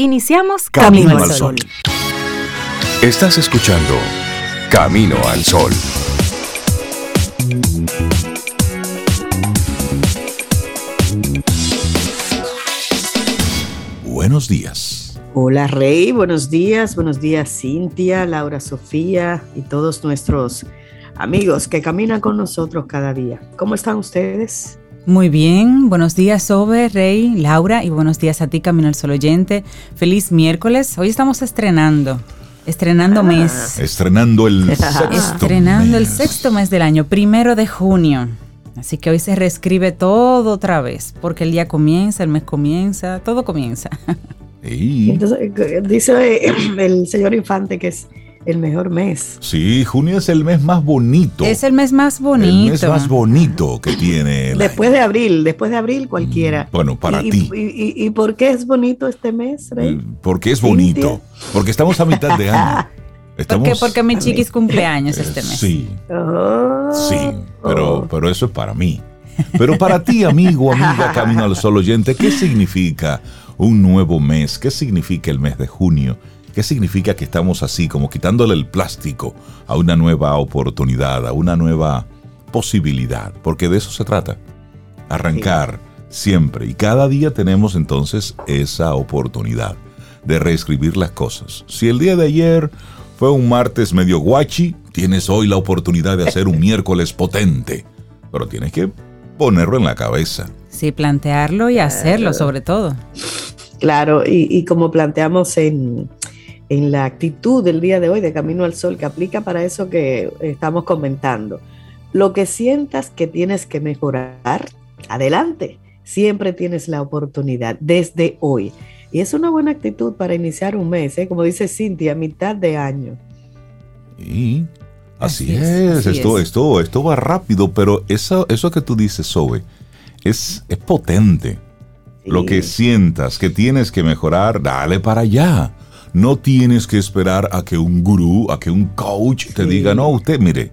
Iniciamos Camino, al Sol. Estás escuchando Camino al Sol. Buenos días. Hola Rey, buenos días, buenos días Cintia, Laura Sofía y todos nuestros amigos que caminan con nosotros cada día. ¿Cómo están ustedes? Muy bien, buenos días Sobe, Rey, Laura y buenos días a ti Camino al Sol oyente. Feliz miércoles, hoy estamos estrenando, estrenando ah. mes. Estrenando el sexto Estrenando el sexto mes del año, primero de junio. Así que hoy se reescribe todo otra vez, porque el día comienza, el mes comienza, todo comienza. Entonces, dice el señor Infante que es el mejor mes. Sí, junio es el mes más bonito. Es el mes más bonito. El mes más bonito que tiene. después de abril, después de abril cualquiera. Mm, bueno, para ti. Y, por qué es bonito este mes, Rey? Mm, porque es bonito. Porque estamos a mitad de año. Estamos... Porque, mi chiquis cumpleaños este mes. Sí. Oh. sí, pero, pero eso es para mí. Pero para ti, amigo, amiga, Camino al Sol oyente, ¿qué significa un nuevo mes? ¿Qué significa el mes de junio? ¿Qué significa que estamos así, como quitándole el plástico a una nueva oportunidad, a una nueva posibilidad? Porque de eso se trata. Arrancar siempre. Y cada día tenemos entonces esa oportunidad de reescribir las cosas. Si el día de ayer fue un martes medio guachi, tienes hoy la oportunidad de hacer un miércoles potente. Pero tienes que ponerlo en la cabeza. Sí, plantearlo y hacerlo sobre todo. Claro, y como planteamos en, en la actitud del día de hoy de Camino al Sol que aplica para eso que estamos comentando. Lo que sientas que tienes que mejorar, adelante. Siempre tienes la oportunidad desde hoy. Y es una buena actitud para iniciar un mes, ¿eh? como dice Cintia, mitad de año. Y así, es, esto, esto, esto va rápido, pero eso, eso que tú dices, Zoe, es, es potente. Lo que sientas que tienes que mejorar, dale para allá. No tienes que esperar a que un gurú, a que un coach te diga, no, usted mire,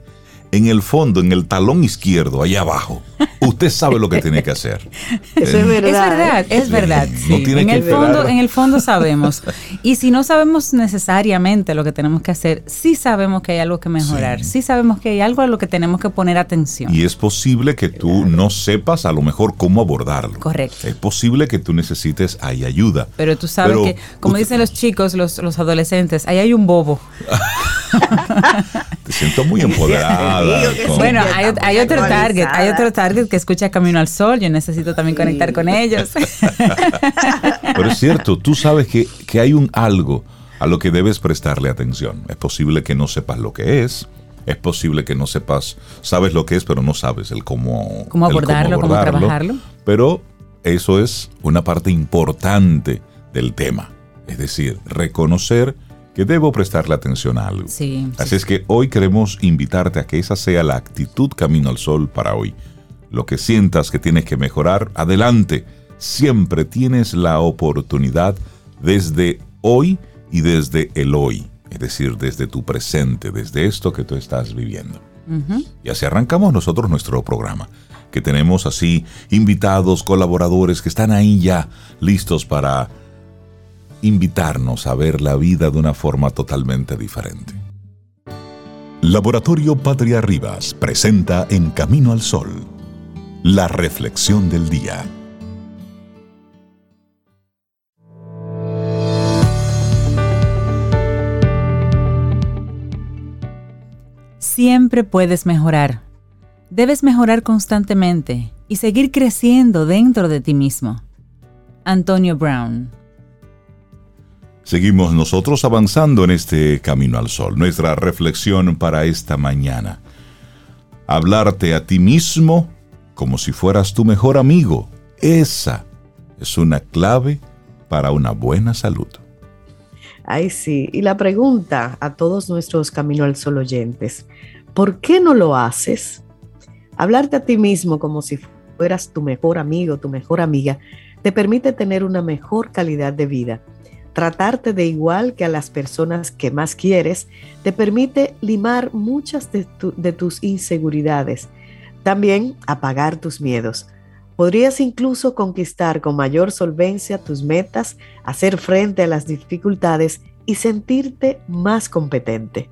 en el fondo, en el talón izquierdo, allá abajo, usted sabe lo que tiene que hacer. Eso es verdad. Es verdad, es verdad. en, el fondo, en el fondo sabemos. Y si no sabemos necesariamente lo que tenemos que hacer, sí sabemos que hay algo que mejorar, sí, sabemos que hay algo a lo que tenemos que poner atención. Y es posible que tú no sepas a lo mejor cómo abordarlo. Correcto. Es posible que tú necesites ahí ayuda. Pero tú sabes que, como dicen los chicos, los, los adolescentes, ahí hay un bobo. Te siento muy empoderada. bueno, hay, otro target, hay otro target que escucha Camino al Sol. Yo necesito también conectar con ellos. Pero es cierto, tú sabes que, que hay un algo a lo que debes prestarle atención. Es posible que no sepas lo que es. Es posible que no sepas, sabes lo que es, pero no sabes el cómo, ¿Cómo abordarlo, cómo trabajarlo. Pero eso es una parte importante del tema. Es decir, reconocer que debo prestarle atención a algo. Sí, Así es que hoy queremos invitarte a que esa sea la actitud camino al sol para hoy. Lo que sientas que tienes que mejorar, adelante. Siempre tienes la oportunidad desde hoy y desde el hoy. Es decir, desde tu presente, desde esto que tú estás viviendo. Y así arrancamos nosotros nuestro programa, que tenemos así invitados, colaboradores que están ahí ya listos para invitarnos a ver la vida de una forma totalmente diferente. Laboratorio Patria Rivas presenta En Camino al Sol, la reflexión del día. Siempre puedes mejorar. Debes mejorar constantemente y seguir creciendo dentro de ti mismo. Antonio Brown Seguimos nosotros avanzando en este camino al sol. Nuestra reflexión para esta mañana. Hablarte a ti mismo como si fueras tu mejor amigo. Esa es una clave para una buena salud. Ay, sí. Y la pregunta a todos nuestros Camino al Sol oyentes, ¿por qué no lo haces? Hablarte a ti mismo como si fueras tu mejor amigo, tu mejor amiga, te permite tener una mejor calidad de vida Tratarte de igual que a las personas que más quieres te permite limar muchas de, tus inseguridades. También apagar tus miedos. podrías incluso conquistar con mayor solvencia tus metas, hacer frente a las dificultades y sentirte más competente.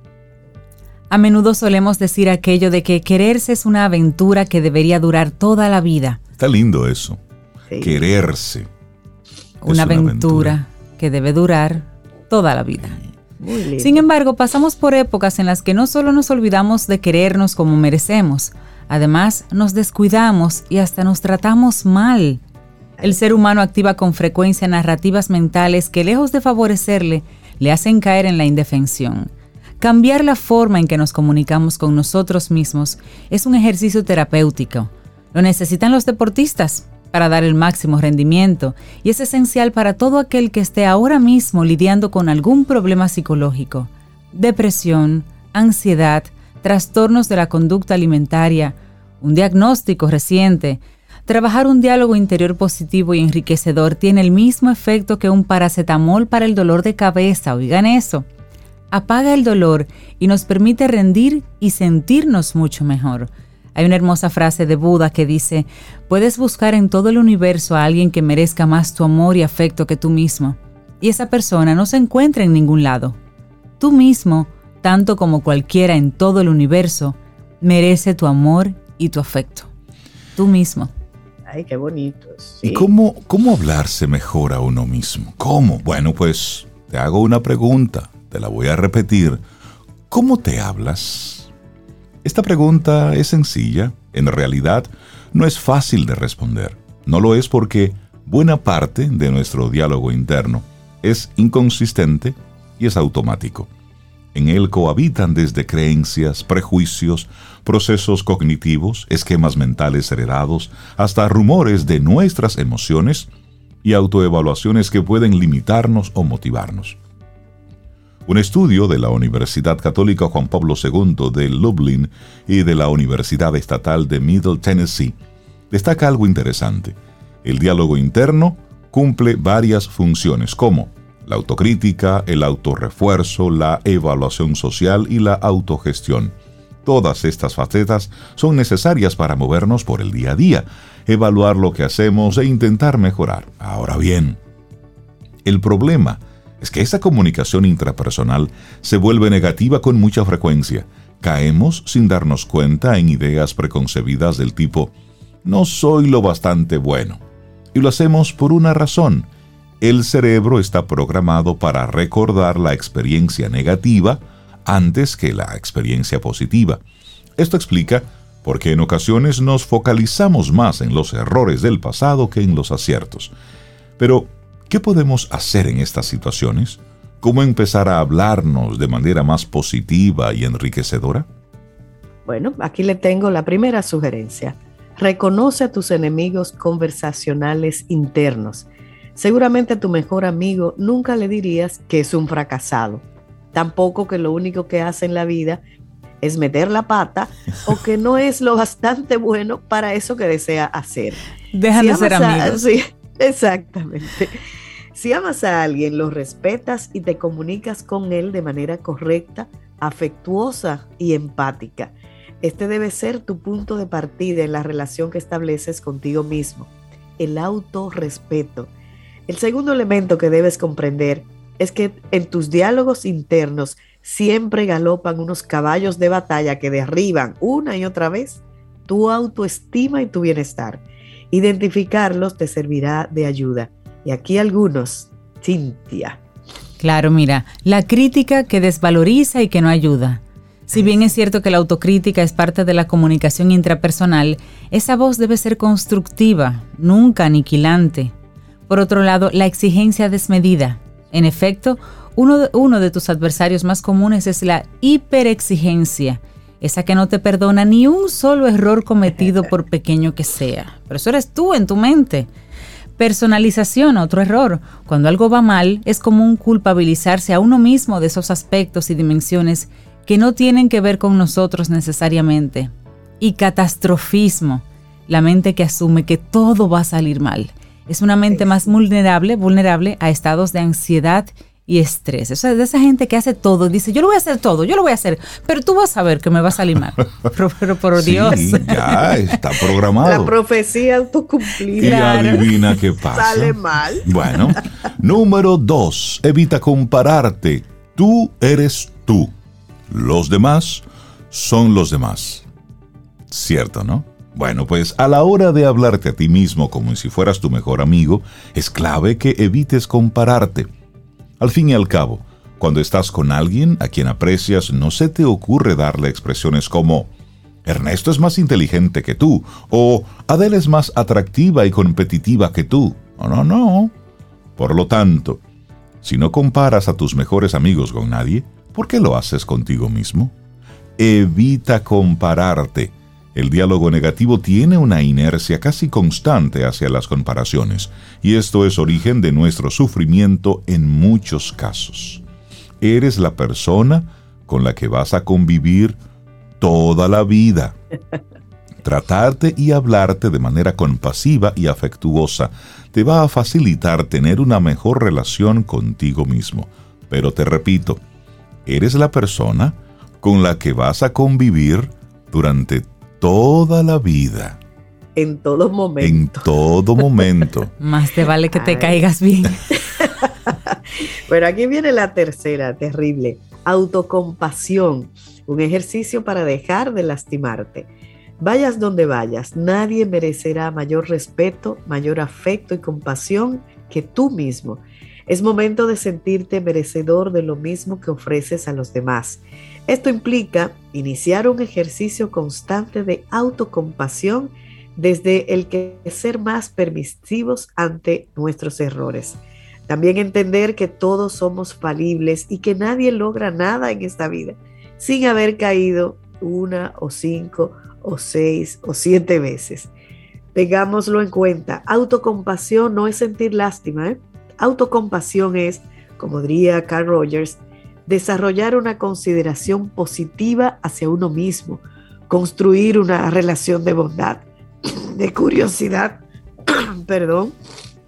A menudo solemos decir aquello de que quererse es una aventura que debería durar toda la vida. Está lindo eso. Quererse. Una, aventura, que debe durar toda la vida. Sin embargo, pasamos por épocas en las que no solo nos olvidamos de querernos como merecemos, además nos descuidamos y hasta nos tratamos mal. El ser humano activa con frecuencia narrativas mentales que lejos de favorecerle, le hacen caer en la indefensión. Cambiar la forma en que nos comunicamos con nosotros mismos es un ejercicio terapéutico. Lo necesitan los deportistas para dar el máximo rendimiento y es esencial para todo aquel que esté ahora mismo lidiando con algún problema psicológico, depresión, ansiedad, trastornos de la conducta alimentaria, un diagnóstico reciente. Trabajar un diálogo interior positivo y enriquecedor tiene el mismo efecto que un paracetamol para el dolor de cabeza, oigan eso. Apaga el dolor y nos permite rendir y sentirnos mucho mejor. Hay una hermosa frase de Buda que dice, puedes buscar en todo el universo a alguien que merezca más tu amor y afecto que tú mismo, y esa persona no se encuentra en ningún lado. Tú mismo, tanto como cualquiera en todo el universo, merece tu amor y tu afecto. Tú mismo. Ay, qué bonito. ¿Y cómo, cómo hablarse mejor a uno mismo? ¿Cómo? Bueno, pues te hago una pregunta, te la voy a repetir. ¿Cómo te hablas? Esta pregunta es sencilla, en realidad no es fácil de responder. No lo es porque buena parte de nuestro diálogo interno es inconsistente y es automático. En él cohabitan desde creencias, prejuicios, procesos cognitivos, esquemas mentales heredados, hasta rumores de nuestras emociones y autoevaluaciones que pueden limitarnos o motivarnos. Un estudio de la Universidad Católica Juan Pablo II de Lublin y de la Universidad Estatal de Middle Tennessee destaca algo interesante. El diálogo interno cumple varias funciones como la autocrítica, el autorrefuerzo, la evaluación social y la autogestión. Todas estas facetas son necesarias para movernos por el día a día, evaluar lo que hacemos e intentar mejorar. Ahora bien, el problema es que esa comunicación intrapersonal se vuelve negativa con mucha frecuencia. Caemos sin darnos cuenta en ideas preconcebidas del tipo, no soy lo bastante bueno. Y lo hacemos por una razón. El cerebro está programado para recordar la experiencia negativa antes que la experiencia positiva. Esto explica por qué en ocasiones nos focalizamos más en los errores del pasado que en los aciertos. Pero, ¿Qué podemos hacer en estas situaciones? ¿Cómo empezar a hablarnos de manera más positiva y enriquecedora? Bueno, aquí le tengo la primera sugerencia. Reconoce a tus enemigos conversacionales internos. Seguramente a tu mejor amigo nunca le dirías que es un fracasado. Tampoco que lo único que hace en la vida es meter la pata o que no es lo bastante bueno para eso que desea hacer. Dejan de ser amigos. Exactamente. Si amas a alguien, lo respetas y te comunicas con él de manera correcta, afectuosa y empática. Este debe ser tu punto de partida en la relación que estableces contigo mismo, el autorrespeto. El segundo elemento que debes comprender es que en tus diálogos internos siempre galopan unos caballos de batalla que derriban una y otra vez tu autoestima y tu bienestar. Identificarlos te servirá de ayuda. Y aquí algunos, Cintia. Claro, mira, la crítica que desvaloriza y que no ayuda. Si bien es cierto que la autocrítica es parte de la comunicación intrapersonal, esa voz debe ser constructiva, nunca aniquilante. Por otro lado, la exigencia desmedida. En efecto, uno de, uno de tus adversarios más comunes es la hiperexigencia, esa que no te perdona ni un solo error cometido por pequeño que sea. Pero eso eres tú en tu mente. Personalización, otro error. Cuando algo va mal, es común culpabilizarse a uno mismo de esos aspectos y dimensiones que no tienen que ver con nosotros necesariamente. Y catastrofismo, la mente que asume que todo va a salir mal. Es una mente más vulnerable, vulnerable a estados de ansiedad y estrés. Eso es de esa gente que hace todo, dice, yo lo voy a hacer todo, yo lo voy a hacer, pero tú vas a ver que me va a salir mal. Pero, por Dios. Ya está programado. La profecía autocumplida. Y adivina qué pasa. Sale mal. Bueno, número dos, evita compararte. Tú eres tú. Los demás son los demás. Cierto, ¿no? Bueno, pues a la hora de hablarte a ti mismo como si fueras tu mejor amigo, es clave que evites compararte. Al fin y al cabo, cuando estás con alguien a quien aprecias, no se te ocurre darle expresiones como Ernesto es más inteligente que tú o Adele es más atractiva y competitiva que tú. No, no, no. Por lo tanto, si no comparas a tus mejores amigos con nadie, ¿por qué lo haces contigo mismo? Evita compararte. El diálogo negativo tiene una inercia casi constante hacia las comparaciones, y esto es origen de nuestro sufrimiento en muchos casos. Eres la persona con la que vas a convivir toda la vida. Tratarte y hablarte de manera compasiva y afectuosa te va a facilitar tener una mejor relación contigo mismo. Pero te repito, eres la persona con la que vas a convivir durante toda la vida. En todo momento. En todo momento. Más te vale que te caigas bien. Pero aquí viene la tercera, terrible. Autocompasión, un ejercicio para dejar de lastimarte. Vayas donde vayas, nadie merecerá mayor respeto, mayor afecto y compasión que tú mismo. Es momento de sentirte merecedor de lo mismo que ofreces a los demás. Esto implica iniciar un ejercicio constante de autocompasión desde el que ser más permisivos ante nuestros errores. También entender que todos somos falibles y que nadie logra nada en esta vida sin haber caído una o cinco o seis o siete veces. Tengámoslo en cuenta. Autocompasión no es sentir lástima. ¿eh? Autocompasión es, como diría Carl Rogers, desarrollar una consideración positiva hacia uno mismo, construir una relación de bondad, de curiosidad, perdón,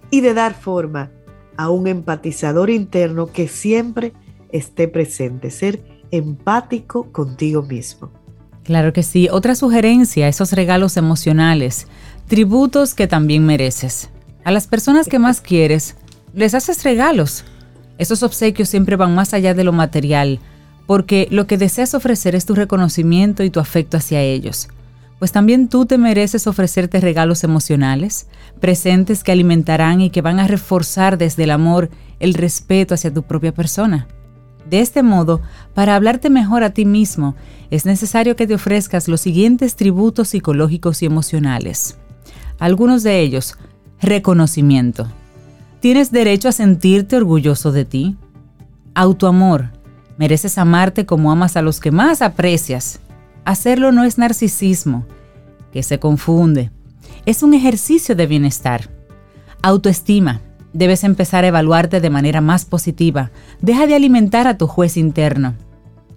y de dar forma a un empatizador interno que siempre esté presente, ser empático contigo mismo. Claro que sí. Otra sugerencia, esos regalos emocionales, tributos que también mereces. A las personas que más quieres, les haces regalos esos obsequios siempre van más allá de lo material, porque lo que deseas ofrecer es tu reconocimiento y tu afecto hacia ellos. Pues también tú te mereces ofrecerte regalos emocionales, presentes que alimentarán y que van a reforzar desde el amor el respeto hacia tu propia persona. De este modo, para hablarte mejor a ti mismo, es necesario que te ofrezcas los siguientes tributos psicológicos y emocionales. Algunos de ellos, reconocimiento. Tienes derecho a sentirte orgulloso de ti. Autoamor. Mereces amarte como amas a los que más aprecias. Hacerlo no es narcisismo, que se confunde. Es un ejercicio de bienestar. Autoestima. Debes empezar a evaluarte de manera más positiva. Deja de alimentar a tu juez interno.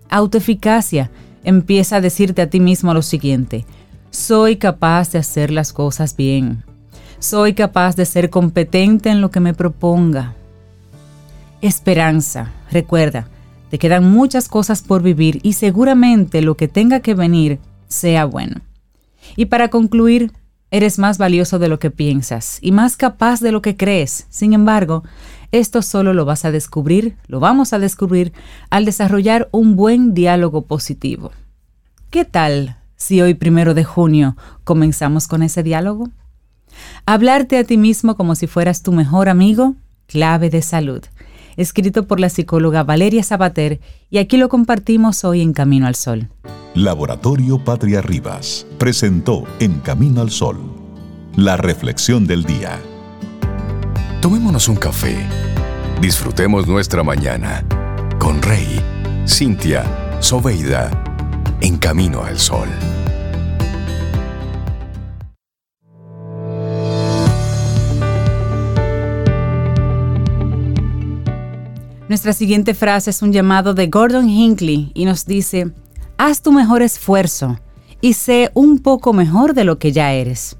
Autoeficacia. Empieza a decirte a ti mismo lo siguiente. Soy capaz de hacer las cosas bien. Soy capaz de ser competente en lo que me proponga. Esperanza. Recuerda, te quedan muchas cosas por vivir y seguramente lo que tenga que venir sea bueno. Y para concluir, eres más valioso de lo que piensas y más capaz de lo que crees. Sin embargo, esto solo lo vas a descubrir, lo vamos a descubrir al desarrollar un buen diálogo positivo. ¿Qué tal si hoy primero de junio comenzamos con ese diálogo? Hablarte a ti mismo como si fueras tu mejor amigo, clave de salud. Escrito por la psicóloga Valeria Sabater y aquí lo compartimos hoy en Camino al Sol. Laboratorio Patria Rivas presentó En Camino al Sol la reflexión del día. Tomémonos un café. Disfrutemos nuestra mañana con Rey, Cintia, Soveida, en Camino al Sol. Nuestra siguiente frase es un llamado de Gordon Hinckley y nos dice, haz tu mejor esfuerzo y sé un poco mejor de lo que ya eres.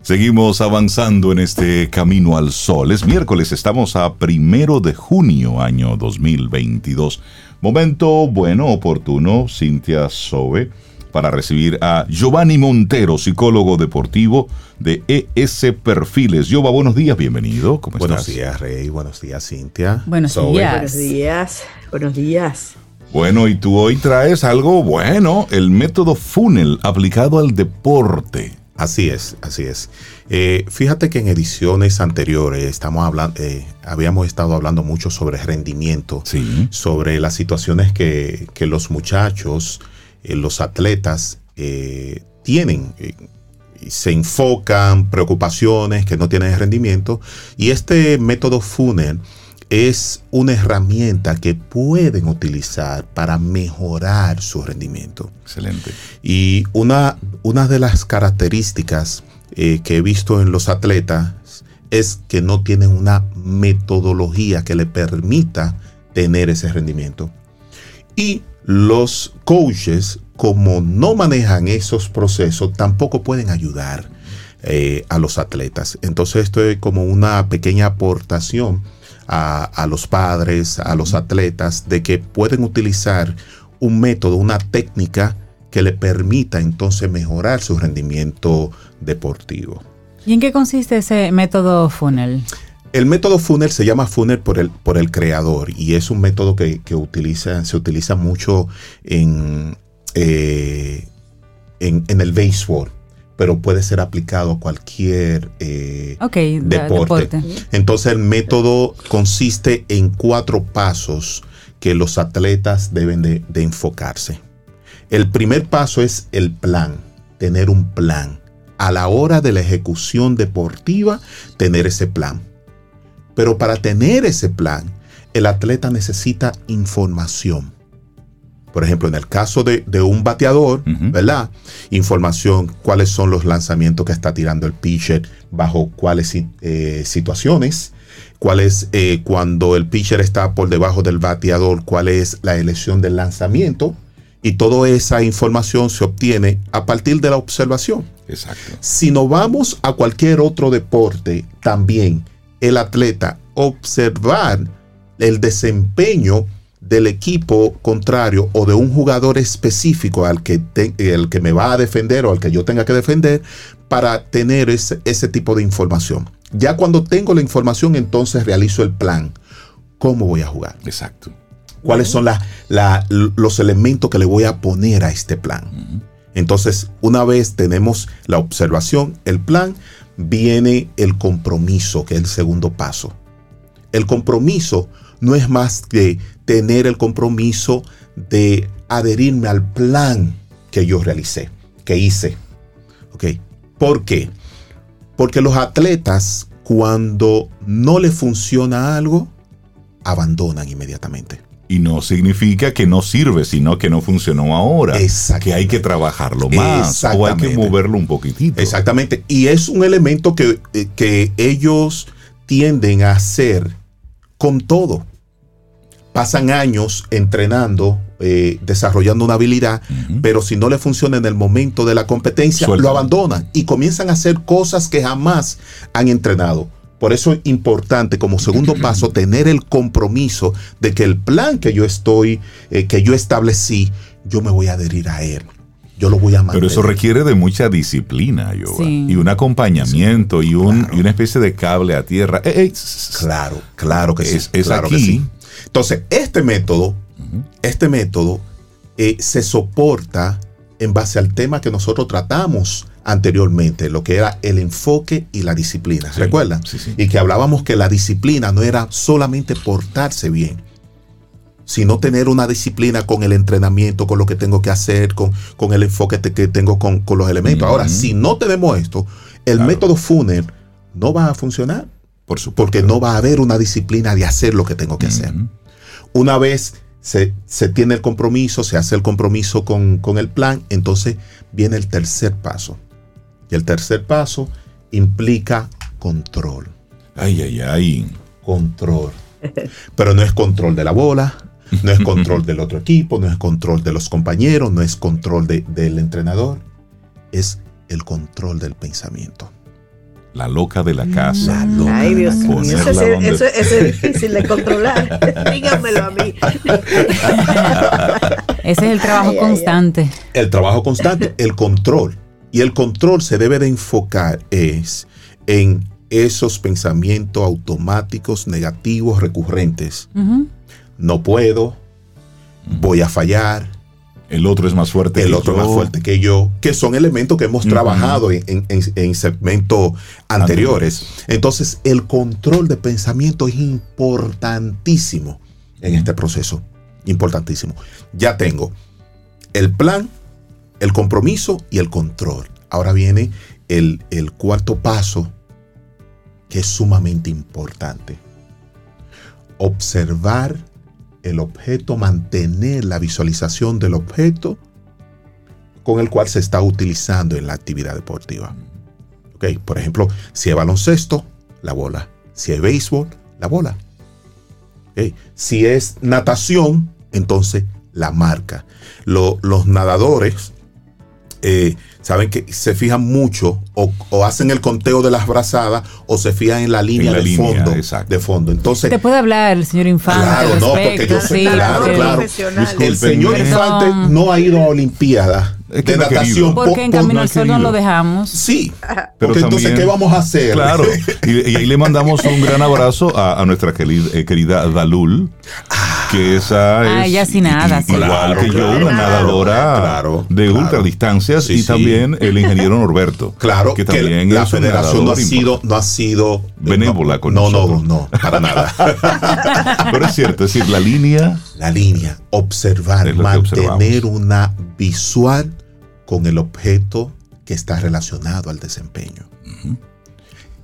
Seguimos avanzando en este camino al sol. Es miércoles, estamos a primero de junio, año 2022. Momento bueno, oportuno, Cintia Sobe, para recibir a Giovanni Montero, psicólogo deportivo de ES Perfiles. Giova, buenos días, bienvenido. ¿Cómo buenos días, Rey. Buenos días, Cintia. Buenos días. Buenos días. Buenos días. Bueno, y tú hoy traes algo bueno, el método funnel aplicado al deporte. Así es, así es. Eh, fíjate que en ediciones anteriores estamos hablando, eh, habíamos estado hablando mucho sobre rendimiento, sobre las situaciones que, los muchachos, eh, los atletas tienen. se enfocan, preocupaciones que no tienen rendimiento. Y este método funnel es una herramienta que pueden utilizar para mejorar su rendimiento. Excelente. Y una, una de las características eh, que he visto en los atletas es que no tienen una metodología que le permita tener ese rendimiento. Y los coaches, como no manejan esos procesos, tampoco pueden ayudar eh, a los atletas. Entonces esto es como una pequeña aportación a, los padres, a los atletas, de que pueden utilizar un método, una técnica que le permita entonces mejorar su rendimiento deportivo. ¿Y en qué consiste ese método funnel? El método funnel se llama funnel por el, por el creador y es un método que, utiliza, se utiliza mucho en, eh, en, en, el béisbol pero puede ser aplicado a cualquier eh, deporte. Entonces el método consiste en cuatro pasos que los atletas deben de, enfocarse. El primer paso es el plan, tener un plan. A la hora de la ejecución deportiva, tener ese plan. Pero para tener ese plan, el atleta necesita información. Por ejemplo, en el caso de, un bateador, ¿verdad? Información, cuáles son los lanzamientos que está tirando el pitcher, bajo cuáles eh, situaciones, cuál es eh, cuando el pitcher está por debajo del bateador, cuál es la elección del lanzamiento. Y toda esa información se obtiene a partir de la observación. Exacto. Si nos vamos a cualquier otro deporte, también el atleta observar el desempeño del equipo contrario o de un jugador específico al que, el que me va a defender o al que yo tenga que defender para tener ese, ese tipo de información. Ya cuando tengo la información, entonces realizo el plan. ¿Cómo voy a jugar? Exacto. ¿Cuáles son los elementos que le voy a poner a este plan? Entonces, una vez tenemos la observación, el plan, viene el compromiso, que es el segundo paso. El compromiso no es más que tener el compromiso de adherirme al plan que yo realicé, que hice. ¿Ok? ¿Por qué? Porque los atletas, cuando no les funciona algo, abandonan inmediatamente. Y no significa que no sirve, sino que no funcionó ahora. Que hay que trabajarlo más o hay que moverlo un poquitito. Exactamente. Y es un elemento que, eh, que ellos tienden a hacer con todo pasan años entrenando, eh, desarrollando una habilidad, pero si no le funciona en el momento de la competencia, lo abandonan y comienzan a hacer cosas que jamás han entrenado. Por eso es importante como segundo paso tener el compromiso de que el plan que yo estoy, eh, que yo establecí, yo me voy a adherir a él. Yo lo voy a mantener. Pero eso requiere de mucha disciplina, yo y un acompañamiento y, un, una especie de cable a tierra. claro, claro que sí. Es, claro aquí. Que sí. Entonces, este método, este método eh, se soporta en base al tema que nosotros tratamos anteriormente, lo que era el enfoque y la disciplina. ¿Recuerdan? Y que hablábamos que la disciplina no era solamente portarse bien, sino tener una disciplina con el entrenamiento, con lo que tengo que hacer, con, con el enfoque que tengo con, los elementos. Ahora, si no tenemos esto, el método Funer no va a funcionar. Por supuesto. Porque no va a haber una disciplina de hacer lo que tengo que hacer. Una vez se, tiene el compromiso, se hace el compromiso con, el plan, entonces viene el tercer paso. Y el tercer paso implica control. Ay, ay, ay. Control. Pero no es control de la bola, no es control del otro equipo, no es control de los compañeros, no es control del entrenador, es el control del pensamiento. La loca de la casa. Ay, Dios mío. Eso, es difícil de controlar. Dígamelo a mí. Ese es el trabajo constante. El trabajo constante, el control. Y el control se debe de enfocar es en esos pensamientos automáticos negativos recurrentes. No puedo, voy a fallar, el otro es más fuerte el otro más fuerte que yo, que son elementos que hemos trabajado en, segmentos anteriores. Entonces, el control de pensamiento es importantísimo en este proceso. Importantísimo. Ya tengo el plan, el compromiso y el control. Ahora viene el, cuarto paso, que es sumamente importante. Observar el objeto, mantener la visualización del objeto con el cual se está utilizando en la actividad deportiva. Okay, por ejemplo, si es baloncesto, la bola. Si es béisbol, la bola. Si es natación, entonces la marca. los nadadores eh, saben que se fijan mucho o, hacen el conteo de las brazadas o se fijan en la línea, de, fondo, de fondo. Entonces, te puede hablar el señor Infante. Claro, no, porque yo sé, claro, claro. El señor Infante no ha ido a Olimpiadas de natación. Porque en Camino al Sol no lo dejamos. Sí. Pero entonces, ¿qué vamos a hacer? Claro. Y, ahí le mandamos un gran abrazo a, nuestra querida, eh, querida Dalul. Que esa ah, ella sin nada. Igual que yo, una nadadora de ultradistancias. y también el ingeniero Norberto. Claro. Que también la federación no ha sido, no ha sido benévola con no, nosotros. No, no, para nada. Pero es cierto, es decir, la línea. La línea, observar, mantener una visual con el objeto que está relacionado al desempeño.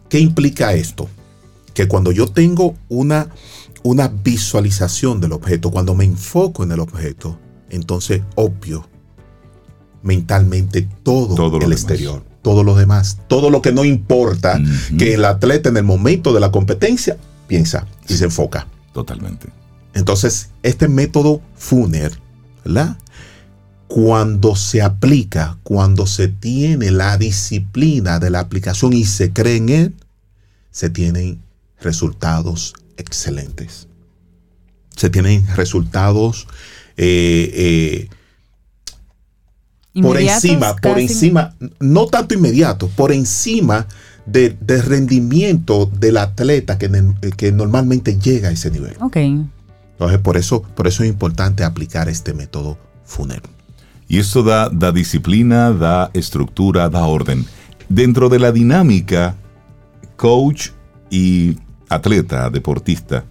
¿Qué implica esto? Que cuando yo tengo una, una visualización del objeto, cuando me enfoco en el objeto, entonces obvio mentalmente todo, el exterior, todo lo demás, todo lo que no importa, que el atleta en el momento de la competencia piensa y se enfoca. Totalmente. Entonces, este método FUNER, ¿verdad? cuando se aplica, cuando se tiene la disciplina de la aplicación y se cree en él, se tienen resultados excelentes. Se tienen resultados eh, eh, por encima, por encima, no tanto inmediato, por encima del rendimiento del atleta que, que, normalmente llega a ese nivel. Ok. Entonces, por eso, por eso es importante aplicar este método FUNER. Y esto da, da disciplina, da estructura, da orden. Dentro de la dinámica, coach y atleta, deportista,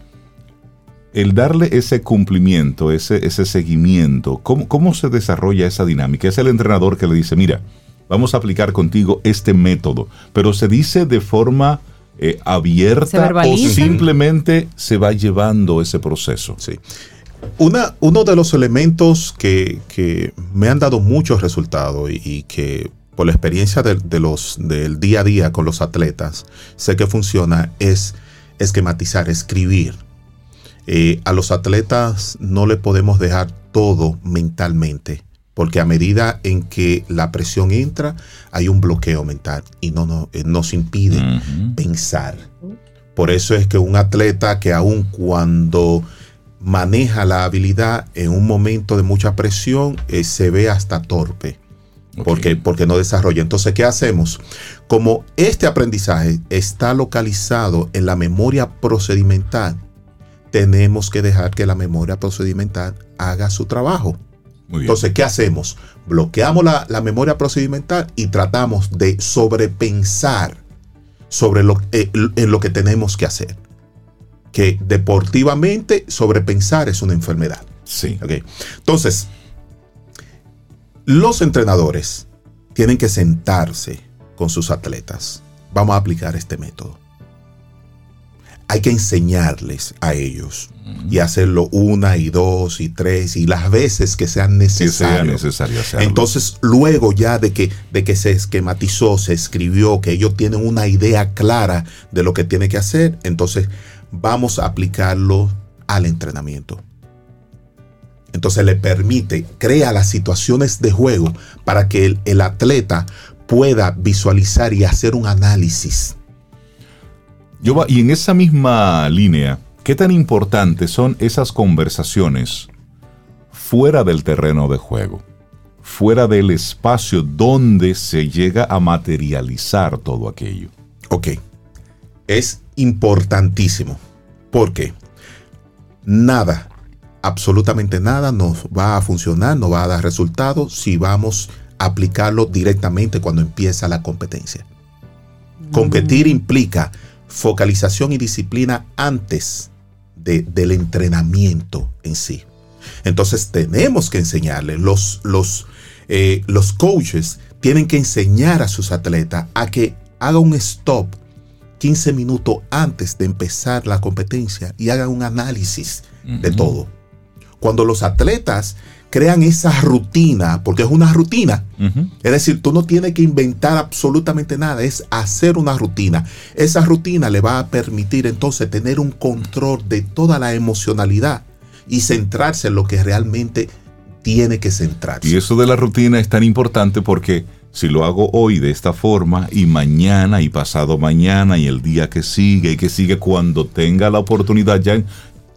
el darle ese cumplimiento, ese, ese seguimiento, ¿cómo, ¿cómo, se desarrolla esa dinámica? Es el entrenador que le dice, mira, vamos a aplicar contigo este método, pero se dice de forma eh, abierta o simplemente se va llevando ese proceso. Sí uno de los elementos que, me han dado muchos resultados y, que por la experiencia de, los, del día a día con los atletas sé que funciona es esquematizar, escribir. Eh, a los atletas no le podemos dejar todo mentalmente, porque a medida en que la presión entra, hay un bloqueo mental y no, no eh, nos impide pensar. Por eso es que un atleta que aun cuando maneja la habilidad en un momento de mucha presión, eh, se ve hasta torpe. Porque, porque no desarrolla. Entonces, ¿qué hacemos? Como este aprendizaje está localizado en la memoria procedimental, tenemos que dejar que la memoria procedimental haga su trabajo. Entonces, ¿qué hacemos? Bloqueamos la, memoria procedimental y tratamos de sobrepensar sobre lo, eh, en lo que tenemos que hacer que deportivamente sobrepensar es una enfermedad. Sí. Entonces, los entrenadores tienen que sentarse con sus atletas. Vamos a aplicar este método. Hay que enseñarles a ellos y hacerlo una y dos y tres y las veces que sean necesarias. Entonces, luego ya de que, de que se esquematizó, se escribió, que ellos tienen una idea clara de lo que tiene que hacer, entonces vamos a aplicarlo al entrenamiento. Entonces le permite, crea las situaciones de juego para que el, atleta pueda visualizar y hacer un análisis Yo y en esa misma línea, ¿qué tan importantes son esas conversaciones fuera del terreno de juego? Fuera del espacio donde se llega a materializar todo aquello. Ok. Es importantísimo. Porque nada, absolutamente nada nos va a funcionar, no va a dar resultados si vamos a aplicarlo directamente cuando empieza la competencia. Competir mm. implica focalización y disciplina antes del entrenamiento en sí. Entonces tenemos que enseñarle, los, los, eh, los coaches tienen que enseñar a sus atletas a que haga un stop 15 minutos antes de empezar la competencia y haga un análisis de todo. Cuando los atletas crean esa rutina, porque es una rutina. Es decir, tú no tienes que inventar absolutamente nada, es hacer una rutina. Esa rutina le va a permitir entonces tener un control de toda la emocionalidad y centrarse en lo que realmente tiene que centrarse. Y eso de la rutina es tan importante porque si lo hago hoy de esta forma y mañana y pasado mañana y el día que sigue y que sigue cuando tenga la oportunidad ya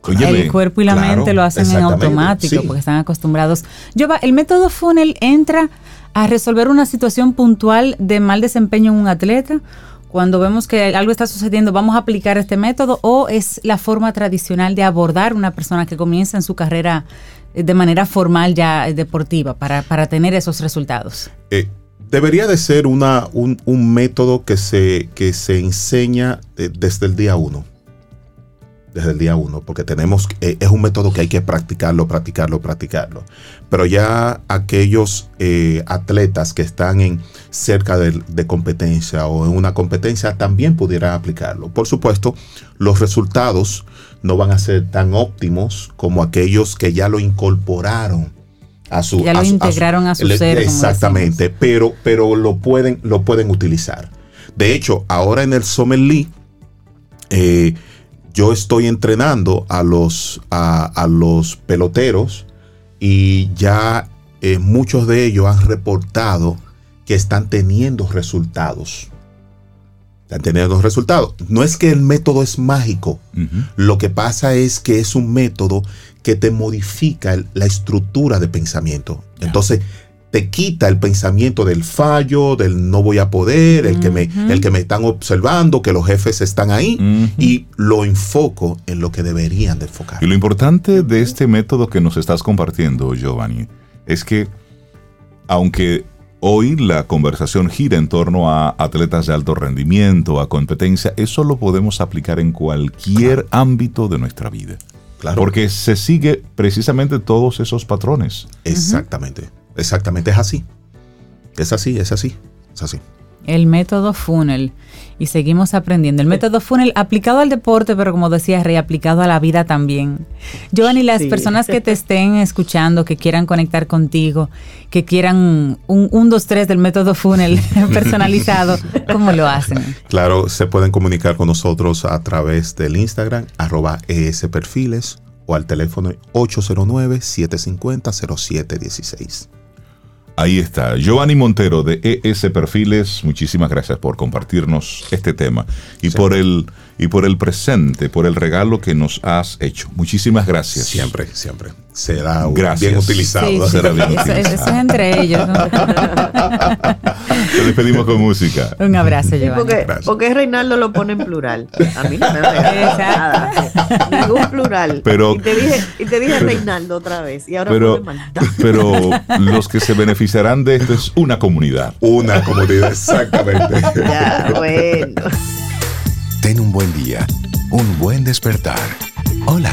el cuerpo y la mente lo hacen en automático porque están acostumbrados. Yo el método funnel entra a resolver una situación puntual de mal desempeño en un atleta. Cuando vemos que algo está sucediendo, vamos a aplicar este método o es la forma tradicional de abordar una persona que comienza en su carrera eh, de manera formal ya eh, deportiva para, tener esos resultados. Eh, debería de ser una, un, método que se, que se enseña desde el día uno desde el día uno, porque tenemos, eh, es un método que hay que practicarlo, practicarlo, practicarlo. Pero ya aquellos eh, atletas que están en cerca de, competencia o en una competencia también pudieran aplicarlo. Por supuesto, los resultados no van a ser tan óptimos como aquellos que ya lo incorporaron a su ya lo integraron a su, ser exactamente pero pero lo pueden lo pueden utilizar de hecho ahora en el Summer League eh, yo estoy entrenando a los, a, los peloteros y ya eh, muchos de ellos han reportado que están teniendo resultados. Están teniendo resultados. No es que el método es mágico. Lo que pasa es que es un método que te modifica la estructura de pensamiento. Entonces, te quita el pensamiento del fallo, del no voy a poder, el, que me, el que me están observando, que los jefes están ahí, y lo enfoco en lo que deberían de enfocar. Y lo importante de este método que nos estás compartiendo, Giovanni, es que aunque hoy la conversación gira en torno a atletas de alto rendimiento, a competencia, eso lo podemos aplicar en cualquier ámbito de nuestra vida. Claro. Porque se sigue precisamente todos esos patrones. Exactamente. Exactamente, es así. Es así, es así, es así. El método funnel. Y seguimos aprendiendo. El método funnel aplicado al deporte, pero como decía Rey, aplicado a la vida también. Giovanni, las personas que te estén escuchando, que quieran conectar contigo, que quieran un 1, 2, 3 del método funnel personalizado, ¿cómo lo hacen? Claro, se pueden comunicar con nosotros a través del Instagram, arroba esperfiles o al teléfono 809-750-0716. Ahí está, Giovanni Montero de ES Perfiles, muchísimas gracias por compartirnos este tema y por el y por el presente, por el regalo que nos has hecho. Muchísimas gracias. Siempre, siempre. Será bien utilizado. Será bien eso, es entre ellos. Te despedimos con música. Un abrazo, Giovanni. porque, Reinaldo lo pone en plural. A mí no me nada. Ningún plural. Pero, y, te dije, y te dije Reinaldo otra vez. Y ahora pero, pero los que se beneficiarán de esto es una comunidad. Una comunidad, exactamente. Ya, bueno. Ten un buen día, un buen despertar. Hola.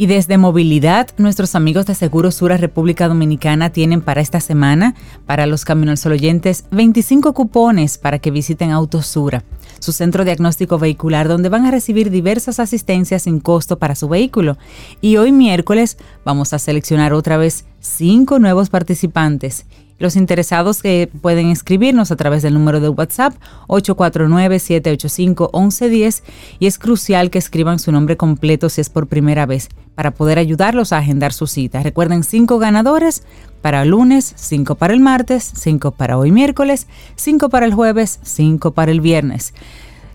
Y desde Movilidad, nuestros amigos de Seguro Sura República Dominicana tienen para esta semana, para los Camino al Sol oyentes, 25 cupones para que visiten Autosura. su centro diagnóstico vehicular, donde van a recibir diversas asistencias sin costo para su vehículo. Y hoy miércoles vamos a seleccionar otra vez cinco nuevos participantes los interesados que pueden escribirnos a través del número de WhatsApp 849-785-1110 y es crucial que escriban su nombre completo si es por primera vez para poder ayudarlos a agendar su cita. Recuerden cinco ganadores para el lunes, cinco para el martes, cinco para hoy miércoles, cinco para el jueves, cinco para el viernes.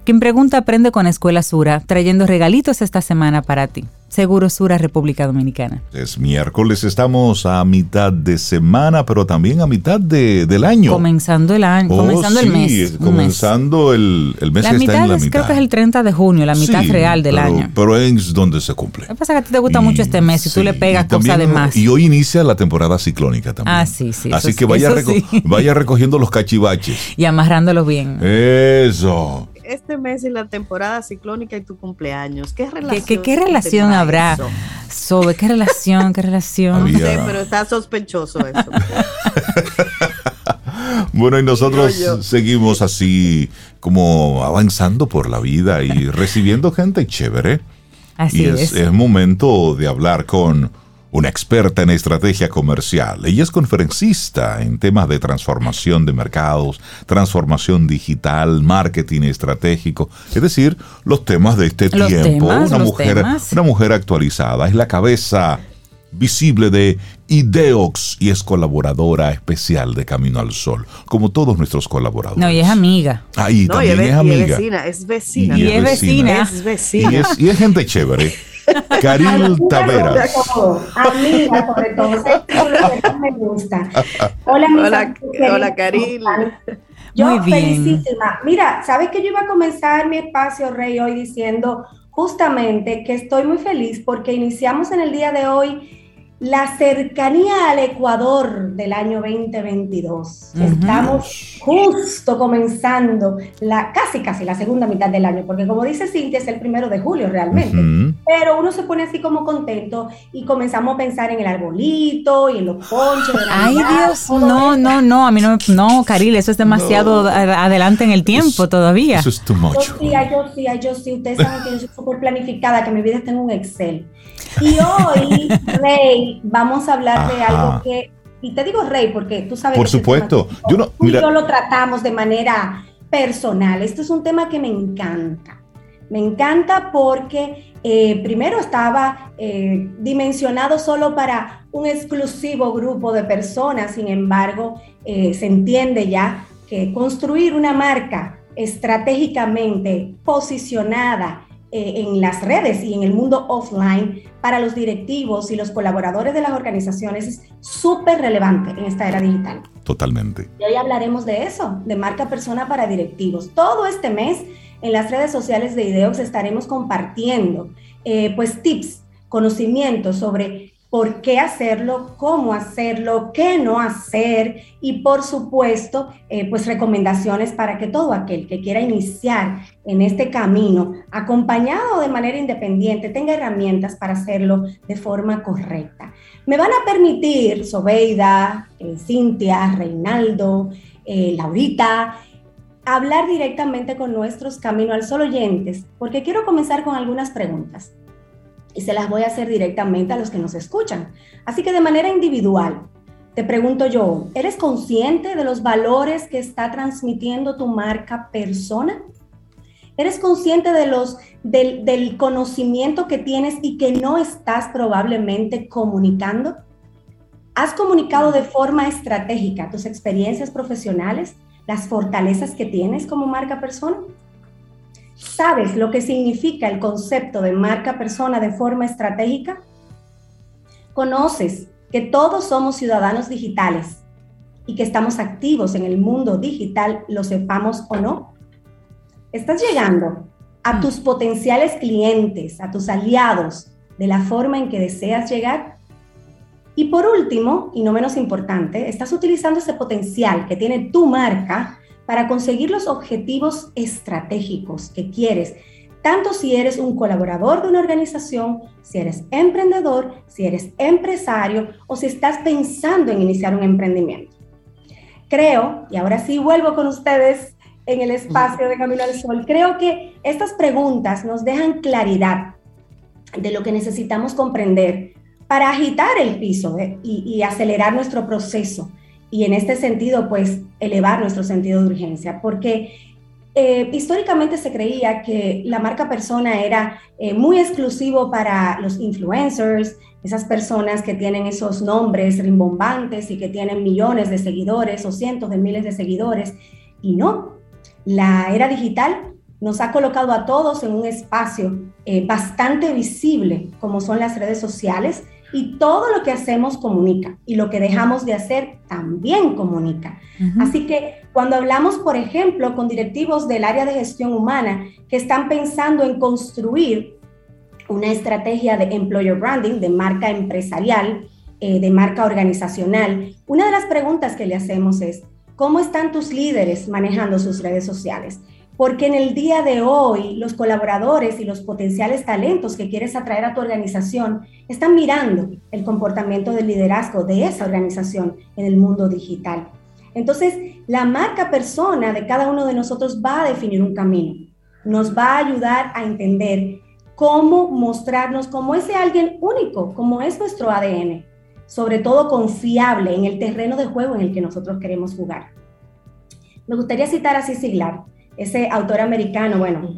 Quien pregunta aprende con Escuela Sura, trayendo regalitos esta semana para ti. Seguro Sura, República Dominicana. Es miércoles, estamos a mitad de semana, pero también a mitad de, del año. Comenzando el año, oh, comenzando el mes. Comenzando El, el, mes la está en la mitad. Creo que es el 30 de junio, la mitad real del año. Pero es donde se cumple. Lo que pasa es que a ti te gusta mucho este mes y tú le pegas cosas de más. Y hoy inicia la temporada ciclónica también. Ah, sí, sí. Así que vaya, vaya recogiendo los cachivaches. Y amarrándolos bien. Eso este mes y la temporada ciclónica y tu cumpleaños. ¿Qué relación, ¿Qué, relación habrá? Sobre qué relación, qué relación. No sé, pero está sospechoso eso. bueno, y nosotros seguimos así como avanzando por la vida y recibiendo gente chévere. Así y es, es momento de hablar con una experta en estrategia comercial. Ella es conferencista en temas de transformación de mercados, transformación digital, marketing estratégico, es decir, los temas de este tiempo. una, mujer, una mujer actualizada, es la cabeza visible de Ideox y es colaboradora especial de Camino al Sol, como todos nuestros colaboradores. No, y es amiga. Ahí también es, amiga. Y es vecina, es vecina. Y, es vecina. Es vecina. Y es, y es gente chévere. Karil Taveras. Amiga, sobre todo. que me gusta. Hola, hola, hola Karil. Yo Muy felicísima. Mira, ¿sabes que yo iba a comenzar mi espacio, Rey, hoy diciendo justamente que estoy muy feliz porque iniciamos en el día de hoy la cercanía al Ecuador del año 2022. Estamos justo comenzando la casi casi la segunda mitad del año, porque como dice Cintia es el primero de julio realmente. Pero uno se pone así como contento y comenzamos a pensar en el arbolito y en los ponches. Ay Dios, no, no, no, a mí no, no, Caril, eso es demasiado adelante en el tiempo todavía. Eso es too much. Yo sí, yo sí, yo sí. Ustedes saben que yo soy súper planificada, que mi vida está en un Excel. Y hoy, Rey, vamos a hablar de algo que, y te digo Rey, porque tú sabes. Por supuesto. yo no, yo lo tratamos de manera personal. Esto es un tema que me encanta. Me encanta porque eh, primero estaba eh, dimensionado solo para un exclusivo grupo de personas, sin embargo, eh, se entiende ya que construir una marca estratégicamente posicionada en las redes y en el mundo offline para los directivos y los colaboradores de las organizaciones es súper relevante en esta era digital. Totalmente. Y hoy hablaremos de eso, de marca persona para directivos. Todo este mes en las redes sociales de Ideox estaremos compartiendo eh, pues tips, conocimientos sobre por qué hacerlo, cómo hacerlo, qué no hacer y por supuesto, eh, pues recomendaciones para que todo aquel que quiera iniciar en este camino, acompañado de manera independiente, tenga herramientas para hacerlo de forma correcta. Me van a permitir, Sobeida, eh, Cintia, Reinaldo, eh, Laurita, hablar directamente con nuestros Camino al Sol oyentes, porque quiero comenzar con algunas preguntas y se las voy a hacer directamente a los que nos escuchan. Así que de manera individual, te pregunto yo, ¿eres consciente de los valores que está transmitiendo tu marca persona? ¿Eres consciente de los, del, del conocimiento que tienes y que no estás probablemente comunicando? ¿Has comunicado de forma estratégica tus experiencias profesionales, las fortalezas que tienes como marca persona? ¿Sabes lo que significa el concepto de marca persona de forma estratégica? ¿Conoces que todos somos ciudadanos digitales y que estamos activos en el mundo digital, lo sepamos o no? ¿Estás llegando a mm. tus potenciales clientes, a tus aliados, de la forma en que deseas llegar? Y por último, y no menos importante, estás utilizando ese potencial que tiene tu marca para conseguir los objetivos estratégicos que quieres, tanto si eres un colaborador de una organización, si eres emprendedor, si eres empresario o si estás pensando en iniciar un emprendimiento. Creo, y ahora sí vuelvo con ustedes, en el espacio de Camino al Sol. Creo que estas preguntas nos dejan claridad de lo que necesitamos comprender para agitar el piso ¿eh? y, acelerar nuestro proceso y en este sentido, pues, elevar nuestro sentido de urgencia, porque eh, históricamente se creía que la marca persona era eh, muy exclusivo para los influencers, esas personas que tienen esos nombres rimbombantes y que tienen millones de seguidores o cientos de miles de seguidores. Y no, la era digital nos ha colocado a todos en un espacio eh, bastante visible, como son las redes sociales, y todo lo que hacemos comunica y lo que dejamos de hacer también comunica. Así que cuando hablamos, por ejemplo, con directivos del área de gestión humana que están pensando en construir una estrategia de employer branding, de marca empresarial, eh, de marca organizacional, una de las preguntas que le hacemos es, ¿cómo están tus líderes manejando sus redes sociales? Porque en el día de hoy los colaboradores y los potenciales talentos que quieres atraer a tu organización están mirando el comportamiento del liderazgo de esa organización en el mundo digital. Entonces, la marca persona de cada uno de nosotros va a definir un camino. Nos va a ayudar a entender cómo mostrarnos como ese alguien único, como es nuestro ADN, sobre todo confiable en el terreno de juego en el que nosotros queremos jugar. Me gustaría citar a Cissy ese autor americano, bueno,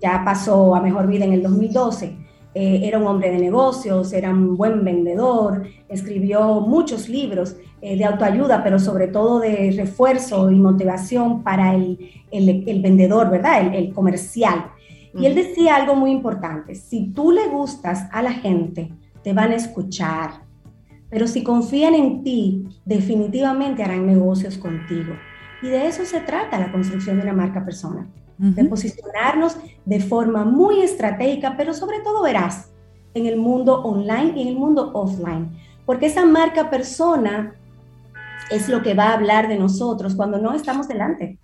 ya pasó a mejor vida en el 2012. Eh, era un hombre de negocios, era un buen vendedor, escribió muchos libros eh, de autoayuda, pero sobre todo de refuerzo y motivación para el, el, vendedor, ¿verdad? El, el comercial. Y él decía algo muy importante, si tú le gustas a la gente, te van a escuchar, pero si confían en ti, definitivamente harán negocios contigo. Y de eso se trata la construcción de una marca persona, de posicionarnos de forma muy estratégica, pero sobre todo veraz en el mundo online y en el mundo offline, porque esa marca persona es lo que va a hablar de nosotros cuando no estamos delante.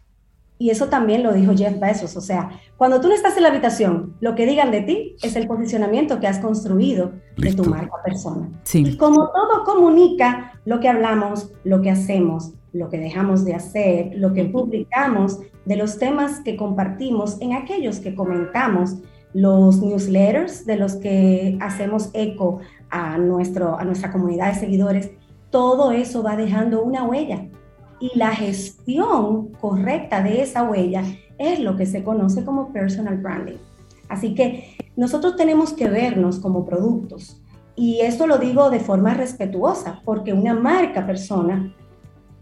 Y eso también lo dijo Jeff Bezos, o sea, cuando tú no estás en la habitación, lo que digan de ti es el posicionamiento que has construido de tu marca persona. Y como todo comunica, lo que hablamos, lo que hacemos, lo que dejamos de hacer, lo que publicamos, de los temas que compartimos, en aquellos que comentamos, los newsletters de los que hacemos eco a, nuestro, a nuestra comunidad de seguidores, todo eso va dejando una huella. Y la gestión correcta de esa huella es lo que se conoce como personal branding. Así que nosotros tenemos que vernos como productos. Y esto lo digo de forma respetuosa, porque una marca persona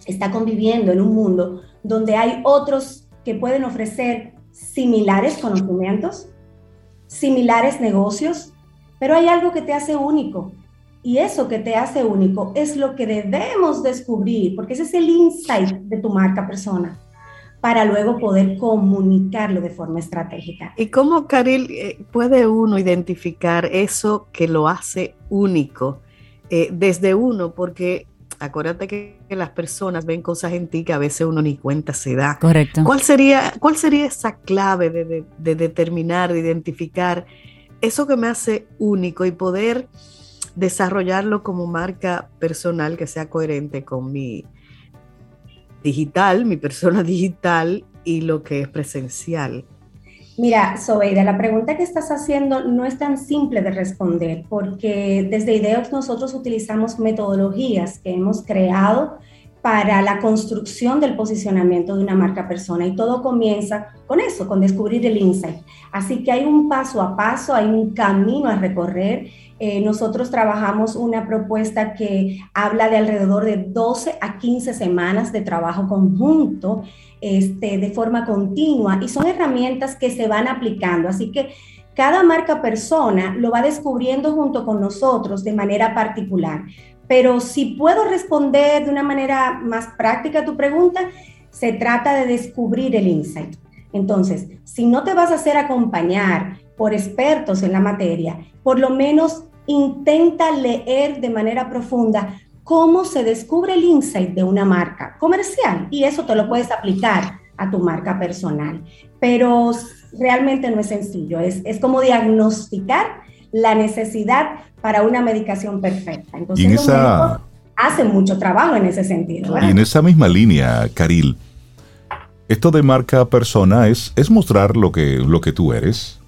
está conviviendo en un mundo donde hay otros que pueden ofrecer similares conocimientos, similares negocios, pero hay algo que te hace único. Y eso que te hace único es lo que debemos descubrir, porque ese es el insight de tu marca persona, para luego poder comunicarlo de forma estratégica. ¿Y cómo, Caril, eh, puede uno identificar eso que lo hace único eh, desde uno? Porque acuérdate que, las personas ven cosas en ti que a veces uno ni cuenta se da. Correcto. ¿Cuál sería, cuál sería esa clave de, determinar, de identificar eso que me hace único y poder desarrollarlo como marca personal que sea coherente con mi digital, mi persona digital y lo que es presencial? Mira, Sobeida, la pregunta que estás haciendo no es tan simple de responder porque desde IDEOX nosotros utilizamos metodologías que hemos creado para la construcción del posicionamiento de una marca persona y todo comienza con eso, con descubrir el insight. Así que hay un paso a paso, hay un camino a recorrer. Eh, nosotros trabajamos una propuesta que habla de alrededor de 12 a 15 semanas de trabajo conjunto este, de forma continua y son herramientas que se van aplicando. Así que cada marca persona lo va descubriendo junto con nosotros de manera particular. Pero si puedo responder de una manera más práctica a tu pregunta, se trata de descubrir el insight. Entonces, si no te vas a hacer acompañar por expertos en la materia, por lo menos intenta leer de manera profunda cómo se descubre el insight de una marca comercial y eso te lo puedes aplicar a tu marca personal. Pero realmente no es sencillo, es, es como diagnosticar la necesidad para una medicación perfecta. Entonces, y esa... hacen mucho trabajo en ese sentido. Y en esa misma línea, Caril, esto de marca persona es, es mostrar lo que, lo que tú eres.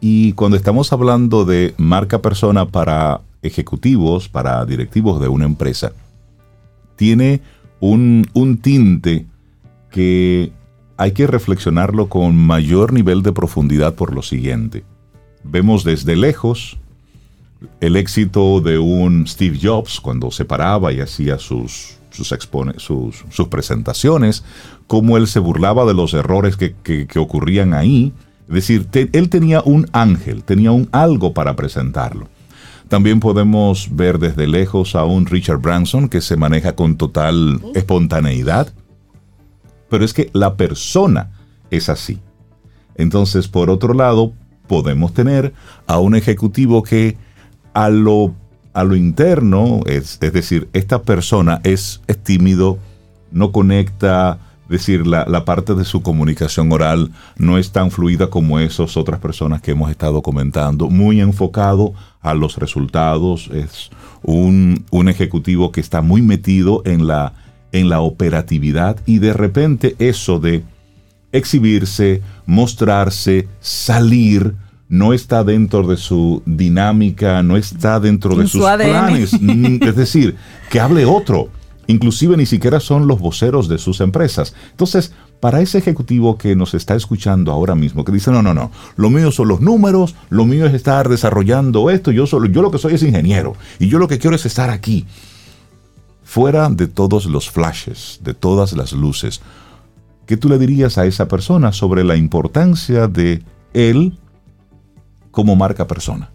Y cuando estamos hablando de marca persona para ejecutivos, para directivos de una empresa, tiene un, un tinte que hay que reflexionarlo con mayor nivel de profundidad por lo siguiente. Vemos desde lejos el éxito de un Steve Jobs cuando se paraba y hacía sus, sus, presentaciones, cómo él se burlaba de los errores que, ocurrían ahí. Es decir, él tenía un ángel, tenía un algo para presentarlo. También podemos ver desde lejos a un Richard Branson que se maneja con total espontaneidad. Pero es que la persona es así. Entonces, por otro lado, podemos tener a un ejecutivo que a lo, a lo interno, es, es decir, esta persona es, tímido, no conecta, decir, la, la, parte de su comunicación oral no es tan fluida como esas otras personas que hemos estado comentando, muy enfocado a los resultados, es un, un ejecutivo que está muy metido en la, en la operatividad y de repente eso de exhibirse, mostrarse, salir, no está dentro de su dinámica, no está dentro de sus planes. Es decir, que hable otro. Inclusive ni siquiera son los voceros de sus empresas. Entonces, para ese ejecutivo que nos está escuchando ahora mismo, que dice, no, no, no, lo mío son los números, lo mío es estar desarrollando esto, yo, solo, yo lo que soy es ingeniero y yo lo que quiero es estar aquí, fuera de todos los flashes, de todas las luces. ¿Qué tú le dirías a esa persona sobre la importancia de él como marca persona?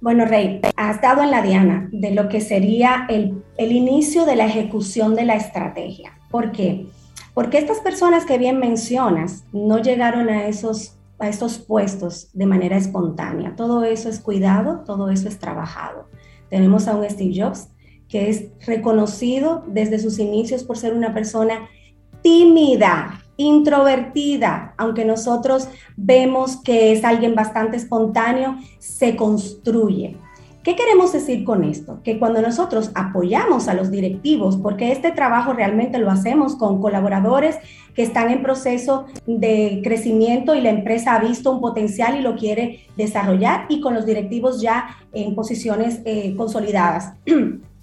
Bueno, Rey, has dado en la diana de lo que sería el, inicio de la ejecución de la estrategia. ¿Por qué? Porque estas personas que bien mencionas no llegaron a esos, a esos puestos de manera espontánea. Todo eso es cuidado, todo eso es trabajado. Tenemos a un Steve Jobs que es reconocido desde sus inicios por ser una persona tímida, introvertida, aunque nosotros vemos que es alguien bastante espontáneo, se construye. ¿Qué queremos decir con esto? Que cuando nosotros apoyamos a los directivos, porque este trabajo realmente lo hacemos con colaboradores que están en proceso de crecimiento y la empresa ha visto un potencial y lo quiere desarrollar, y con los directivos ya en posiciones eh, consolidadas.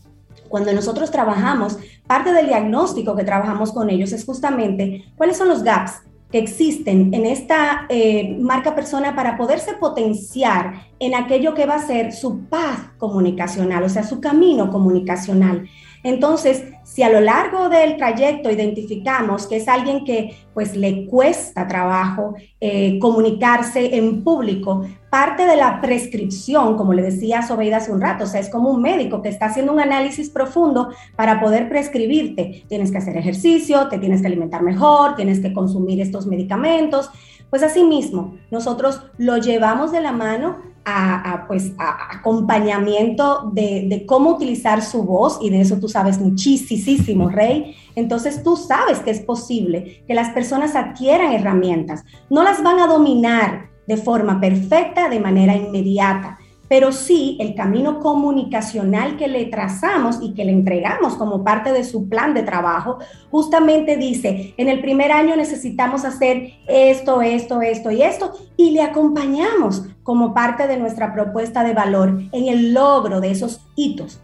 Cuando nosotros trabajamos, parte del diagnóstico que trabajamos con ellos es justamente cuáles son los gaps que existen en esta eh, marca persona para poderse potenciar en aquello que va a ser su paz comunicacional, o sea, su camino comunicacional. Entonces, si a lo largo del trayecto identificamos que es alguien que pues le cuesta trabajo eh, comunicarse en público, parte de la prescripción, como le decía Sobeida hace un rato, o sea, es como un médico que está haciendo un análisis profundo para poder prescribirte. Tienes que hacer ejercicio, te tienes que alimentar mejor, tienes que consumir estos medicamentos. Pues asimismo, nosotros lo llevamos de la mano a, pues, acompañamiento de, cómo utilizar su voz, y de eso tú sabes muchísimo, Rey. Entonces tú sabes que es posible que las personas adquieran herramientas. No las van a dominar de forma perfecta, de manera inmediata, pero sí el camino comunicacional que le trazamos y que le entregamos como parte de su plan de trabajo, justamente dice, en el primer año necesitamos hacer esto, esto, esto y esto, y le acompañamos como parte de nuestra propuesta de valor en el logro de esos hitos.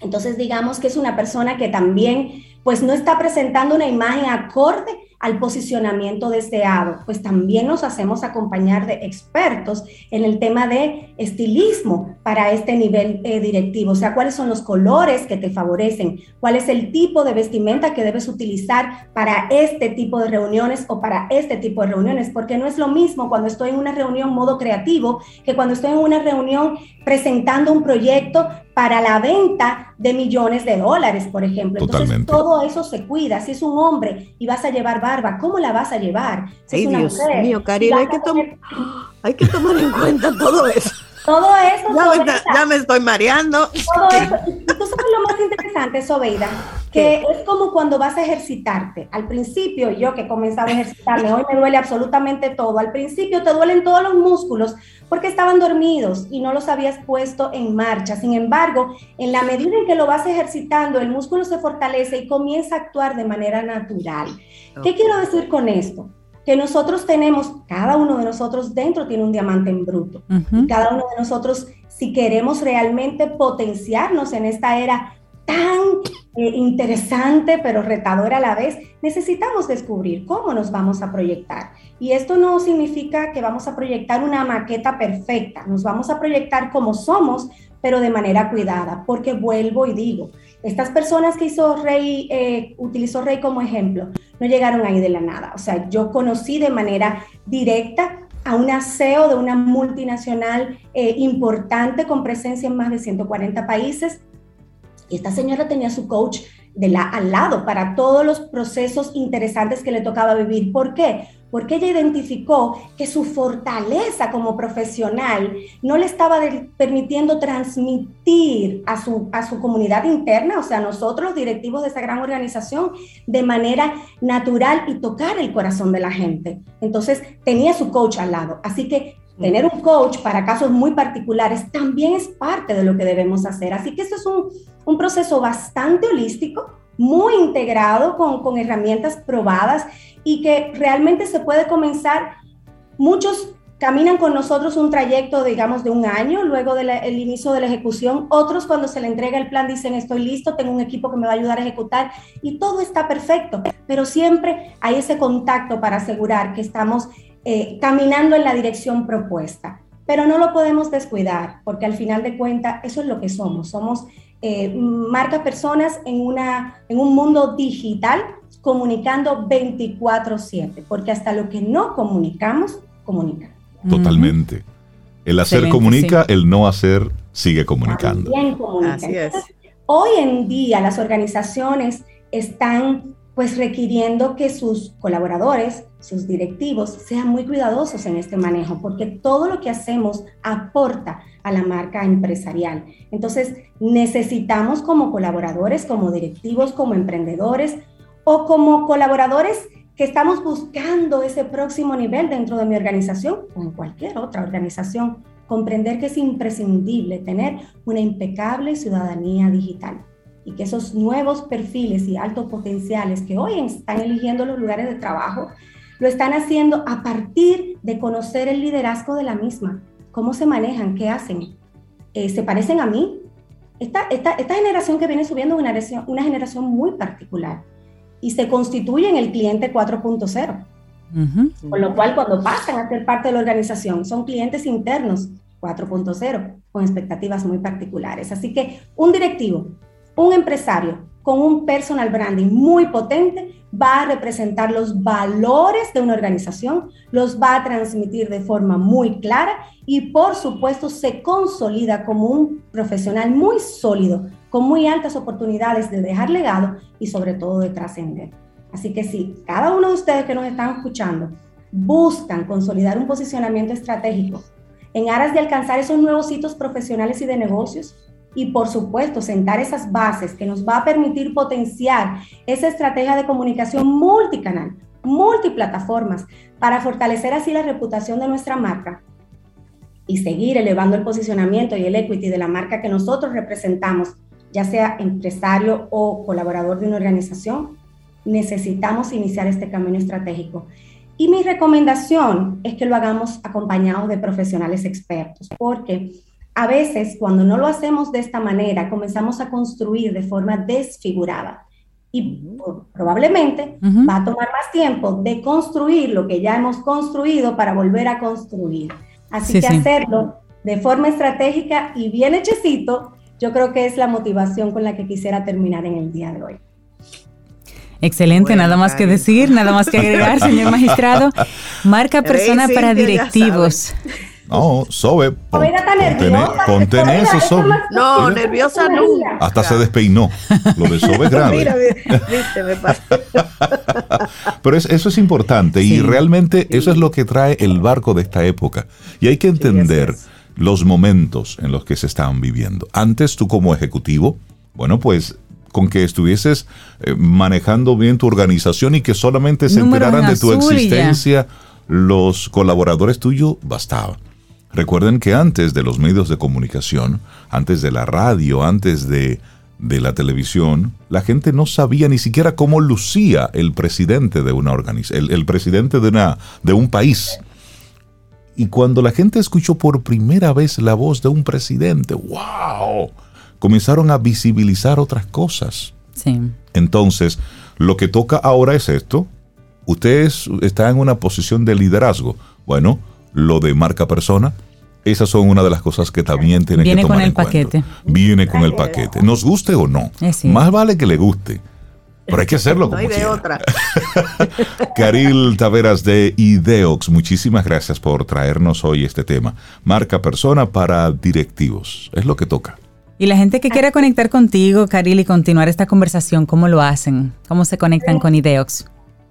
Entonces digamos que es una persona que también pues no está presentando una imagen acorde al posicionamiento deseado, pues también nos hacemos acompañar de expertos en el tema de estilismo para este nivel eh, directivo, o sea, cuáles son los colores que te favorecen, cuál es el tipo de vestimenta que debes utilizar para este tipo de reuniones o para este tipo de reuniones, porque no es lo mismo cuando estoy en una reunión modo creativo que cuando estoy en una reunión presentando un proyecto para la venta de millones de dólares, por ejemplo. Entonces, todo eso se cuida. Si es un hombre y vas a llevar barba, ¿cómo la vas a llevar? Si Dios mío, Karina, hay que, hay que tomar en cuenta todo eso. Todo eso. Ya, me, estoy mareando. Todo eso. Y tú sabes lo más interesante, Sobeida, que es como cuando vas a ejercitarte. Al principio, yo que comenzaba a ejercitarme, hoy me duele absolutamente todo. Al principio te duelen todos los músculos porque estaban dormidos y no los habías puesto en marcha. Sin embargo, en la medida en que lo vas ejercitando, el músculo se fortalece y comienza a actuar de manera natural. ¿Qué quiero decir con esto? Que nosotros tenemos, cada uno de nosotros dentro tiene un diamante en bruto. y cada uno de nosotros, si queremos realmente potenciarnos en esta era tan eh, interesante pero retadora a la vez, necesitamos descubrir cómo nos vamos a proyectar. Y esto no significa que vamos a proyectar una maqueta perfecta, nos vamos a proyectar como somos, pero de manera cuidada, porque vuelvo y digo, estas personas que hizo Rey, eh, utilizó Rey como ejemplo, no llegaron ahí de la nada. O sea, yo conocí de manera directa a una CEO de una multinacional eh, importante con presencia en más de 140 países y esta señora tenía su coach de la, al lado para todos los procesos interesantes que le tocaba vivir. ¿Por qué? Porque ella identificó que su fortaleza como profesional no le estaba permitiendo transmitir a su, a su comunidad interna, o sea, nosotros, directivos de esa gran organización, de manera natural y tocar el corazón de la gente. Entonces, tenía su coach al lado. Así que tener un coach para casos muy particulares también es parte de lo que debemos hacer. Así que esto es un, un proceso bastante holístico, muy integrado con, con, herramientas probadas y que realmente se puede comenzar. Muchos caminan con nosotros un trayecto, digamos, de un año luego del inicio de la ejecución. Otros cuando se le entrega el plan dicen, estoy listo, tengo un equipo que me va a ayudar a ejecutar y todo está perfecto. Pero siempre hay ese contacto para asegurar que estamos eh, caminando en la dirección propuesta. Pero no lo podemos descuidar, porque al final de cuentas eso es lo que somos. Somos eh, marcas personas en, una, en un mundo digital comunicando 24/7, porque hasta lo que no comunicamos, comunica. Totalmente. El hacer comunica, el no hacer sigue comunicando. Así es. hoy en día las organizaciones están pues requiriendo que sus colaboradores, sus directivos, sean muy cuidadosos en este manejo, porque todo lo que hacemos aporta a la marca empresarial. Entonces, necesitamos como colaboradores, como directivos, como emprendedores o como colaboradores que estamos buscando ese próximo nivel dentro de mi organización o en cualquier otra organización, comprender que es imprescindible tener una impecable ciudadanía digital y que esos nuevos perfiles y altos potenciales que hoy están eligiendo los lugares de trabajo, lo están haciendo a partir de conocer el liderazgo de la misma, cómo se manejan, qué hacen, eh, se parecen a mí. Esta, esta, esta, generación que viene subiendo es una una generación muy particular y se constituye en el cliente 4.0. Con lo cual, cuando pasan a ser parte de la organización, son clientes internos 4.0 con expectativas muy particulares. Así que un directivo un empresario con un personal branding muy potente va a representar los valores de una organización, los va a transmitir de forma muy clara y por supuesto se consolida como un profesional muy sólido, con muy altas oportunidades de dejar legado y sobre todo de trascender. Así que si cada uno de ustedes que nos están escuchando buscan consolidar un posicionamiento estratégico en aras de alcanzar esos nuevos hitos profesionales y de negocios, y por supuesto sentar esas bases que nos va a permitir potenciar esa estrategia de comunicación multicanal, multiplataformas, para fortalecer así la reputación de nuestra marca y seguir elevando el posicionamiento y el equity de la marca que nosotros representamos, ya sea empresario o colaborador de una organización, necesitamos iniciar este camino estratégico. Y mi recomendación es que lo hagamos acompañados de profesionales expertos, porque a veces cuando no lo hacemos de esta manera, comenzamos a construir de forma desfigurada y probablemente va a tomar más tiempo de construir lo que ya hemos construido para volver a construir. Así que hacerlo de forma estratégica y bien hechecito, yo creo que es la motivación con la que quisiera terminar en el día de hoy. Excelente, nada más que decir, nada más que agregar, señor magistrado. Marca persona para directivos. No, Sobe. ponte, en eso, Sobe. No, nerviosa no. Hasta se despeinó. Lo de Sobe es grave. mira, viste, me pasa. Pero eso es importante y realmente eso es lo que trae el barco de esta época. Y hay que entender los momentos en los que se estaban viviendo. Antes tú como ejecutivo, bueno, pues con que estuvieses eh, manejando bien tu organización y que solamente se enteraran de tu existencia los colaboradores tuyos, bastaba. Recuerden que antes de los medios de comunicación, antes de la radio, antes de, la televisión, la gente no sabía ni siquiera cómo lucía el presidente de una organización, el, presidente de, una, de un país. Y cuando la gente escuchó por primera vez la voz de un presidente, ¡wow! Comenzaron a visibilizar otras cosas. Sí. Entonces, lo que toca ahora es esto. Usted está en una posición de liderazgo. Bueno, lo de marca persona, esas son una de las cosas que también tiene que tomar en cuenta. Viene con el paquete. Viene con el paquete. Nos guste o no. Más vale que le guste. Pero hay que hacerlo como no hay de otra. Caril Taveras de Ideox, muchísimas gracias por traernos hoy este tema. Marca persona para directivos. Es lo que toca. Y la gente que quiera conectar contigo, Caril, y continuar esta conversación, ¿cómo lo hacen? ¿Cómo se conectan con Ideox?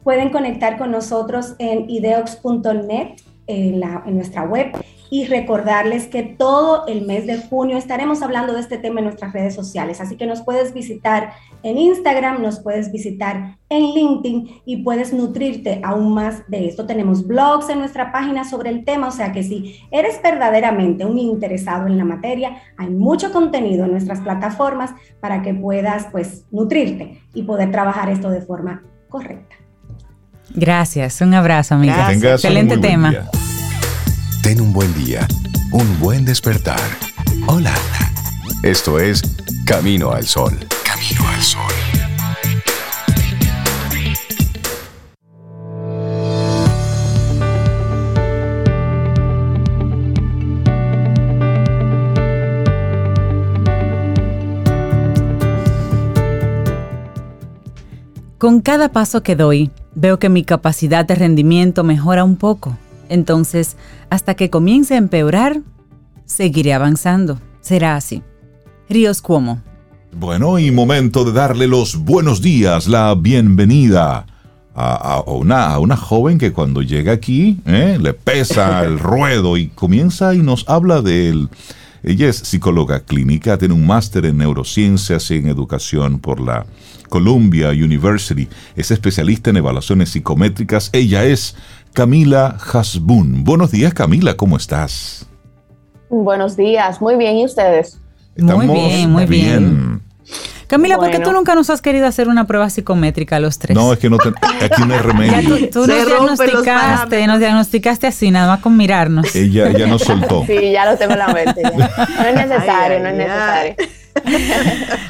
Pueden conectar con nosotros en ideox.net en, nuestra web y recordarles que todo el mes de junio estaremos hablando de este tema en nuestras redes sociales. Así que nos puedes visitar en Instagram, nos puedes visitar en LinkedIn y puedes nutrirte aún más de esto. Tenemos blogs en nuestra página sobre el tema, o sea que si eres verdaderamente un interesado en la materia, hay mucho contenido en nuestras plataformas para que puedas pues nutrirte y poder trabajar esto de forma correcta. Gracias, un abrazo, amiga. Excelente tema. Ten un buen día, un buen despertar. Hola. Esto es Camino al Sol. Camino al Sol. Con cada paso que doy, veo que mi capacidad de rendimiento mejora un poco. Entonces, hasta que comience a empeorar, seguiré avanzando. Será así. Ríos Cuomo. Bueno, y momento de darle los buenos días, la bienvenida a, una, una, joven que cuando llega aquí ¿eh? le pesa el ruedo y comienza y nos habla de él. Ella es psicóloga clínica, tiene un máster en neurociencias y en educación por la Columbia University. Es especialista en evaluaciones psicométricas. Ella es Camila Hasbun. Buenos días, Camila, ¿cómo estás? Buenos días, muy bien, ¿y ustedes? muy bien, muy bien. Camila, ¿por qué tú nunca nos has querido hacer una prueba psicométrica a los tres? No, es que no aquí no hay remedio. tú, nos diagnosticaste, nos diagnosticaste así, nada más con mirarnos. Ella ya nos soltó. Sí, ya lo tengo en la mente. No es necesario, no es necesario.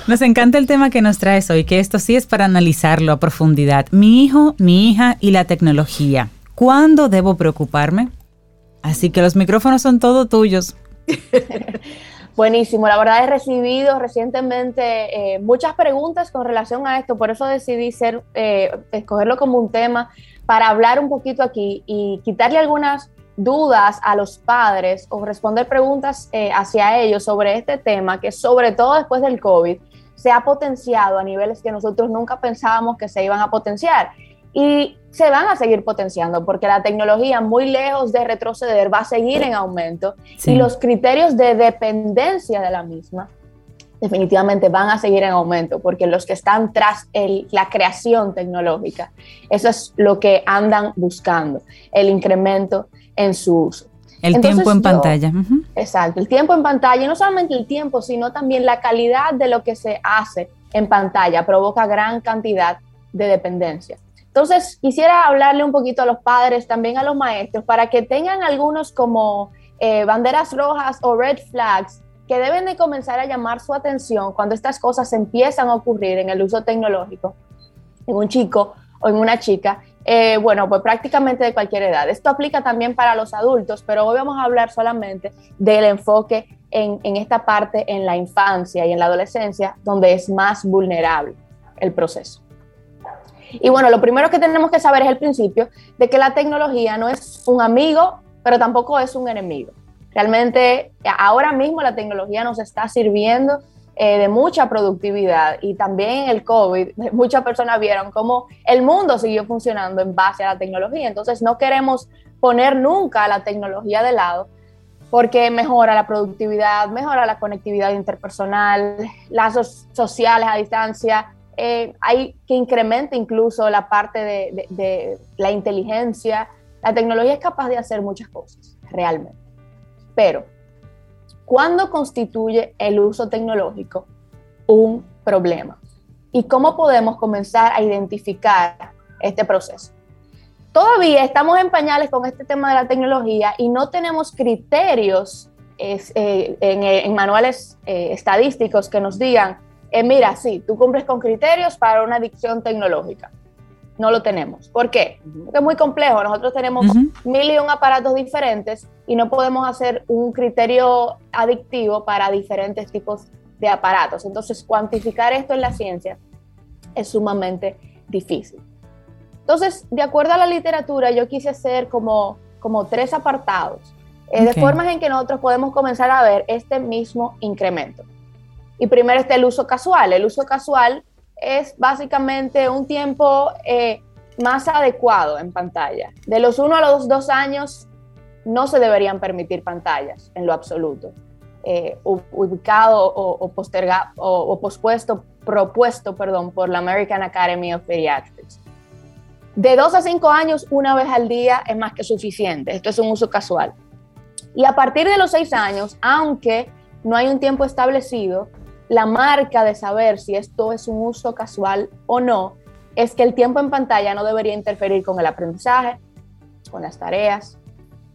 Nos encanta el tema que nos traes hoy, que esto sí es para analizarlo a profundidad. Mi hijo, mi hija y la tecnología. ¿Cuándo debo preocuparme? Así que los micrófonos son todos tuyos. Buenísimo, la verdad he recibido recientemente eh, muchas preguntas con relación a esto, por eso decidí ser, eh, escogerlo como un tema para hablar un poquito aquí y quitarle algunas dudas a los padres o responder preguntas eh, hacia ellos sobre este tema que sobre todo después del COVID se ha potenciado a niveles que nosotros nunca pensábamos que se iban a potenciar. Y se van a seguir potenciando porque la tecnología, muy lejos de retroceder, va a seguir en aumento y los criterios de dependencia de la misma definitivamente van a seguir en aumento porque los que están tras el, la creación tecnológica, eso es lo que andan buscando, el incremento en su uso. El tiempo en pantalla. Exacto, el tiempo en pantalla, y no solamente el tiempo, sino también la calidad de lo que se hace en pantalla provoca gran cantidad de dependencia. Entonces, quisiera hablarle un poquito a los padres, también a los maestros, para que tengan algunos como eh, banderas rojas o red flags que deben de comenzar a llamar su atención cuando estas cosas empiezan a ocurrir en el uso tecnológico en un chico o en una chica, eh, bueno, pues prácticamente de cualquier edad. Esto aplica también para los adultos, pero hoy vamos a hablar solamente del enfoque en, en esta parte en la infancia y en la adolescencia, donde es más vulnerable el proceso. Y bueno, lo primero que tenemos que saber es el principio de que la tecnología no es un amigo, pero tampoco es un enemigo. Realmente ahora mismo la tecnología nos está sirviendo eh, de mucha productividad y también el COVID, muchas personas vieron cómo el mundo siguió funcionando en base a la tecnología. Entonces no queremos poner nunca la tecnología de lado, porque mejora la productividad, mejora la conectividad interpersonal, lazos sociales a distancia, eh, hay que incrementa incluso la parte de, la inteligencia. La tecnología es capaz de hacer muchas cosas, realmente. Pero, ¿cuándo constituye el uso tecnológico un problema? ¿Y cómo podemos comenzar a identificar este proceso? Todavía estamos en pañales con este tema de la tecnología y no tenemos criterios eh, en, manuales eh, estadísticos que nos digan eh, mira, sí, tú cumples con criterios para una adicción tecnológica. No lo tenemos. ¿Por qué? Porque es muy complejo. Nosotros tenemos mil y un aparatos diferentes y no podemos hacer un criterio adictivo para diferentes tipos de aparatos. Entonces, cuantificar esto en la ciencia es sumamente difícil. Entonces, de acuerdo a la literatura, yo quise hacer como, como tres apartados, eh, de formas en que nosotros podemos comenzar a ver este mismo incremento. Y primero está el uso casual. El uso casual es básicamente un tiempo eh, más adecuado en pantalla. De los 1 a los 2 años no se deberían permitir pantallas en lo absoluto. Eh, ubicado o, postergado o, pospuesto, propuesto, perdón, por la American Academy of Pediatrics. De 2 a 5 años, una vez al día es más que suficiente. Esto es un uso casual. Y a partir de los 6 años, aunque no hay un tiempo establecido, la marca de saber si esto es un uso casual o no es que el tiempo en pantalla no debería interferir con el aprendizaje, con las tareas,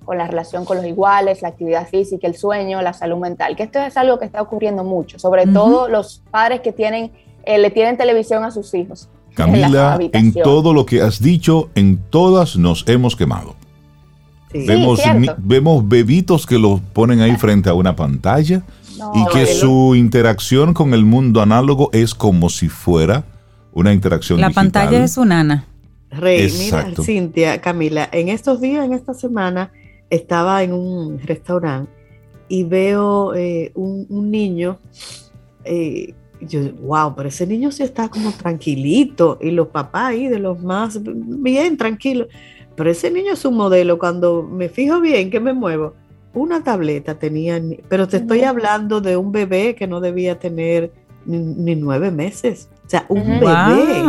con la relación con los iguales, la actividad física, el sueño, la salud mental, que esto es algo que está ocurriendo mucho, sobre todo los padres que tienen, eh, le tienen televisión a sus hijos. Camila, en, todo lo que has dicho, en todas nos hemos quemado. Vemos, vemos bebitos que los ponen ahí frente a una pantalla y que su interacción con el mundo análogo es como si fuera una interacción La pantalla es un ana. Rey, mira, Cintia, Camila, en estos días, en esta semana, estaba en un restaurante y veo eh, un, niño, eh, yo, wow, pero ese niño sí está como tranquilito y los papás ahí de los más, bien tranquilos, pero ese niño es un modelo, cuando me fijo bien que me muevo, una tableta tenía, pero te estoy hablando de un bebé que no debía tener ni, nueve meses. O sea, un bebé.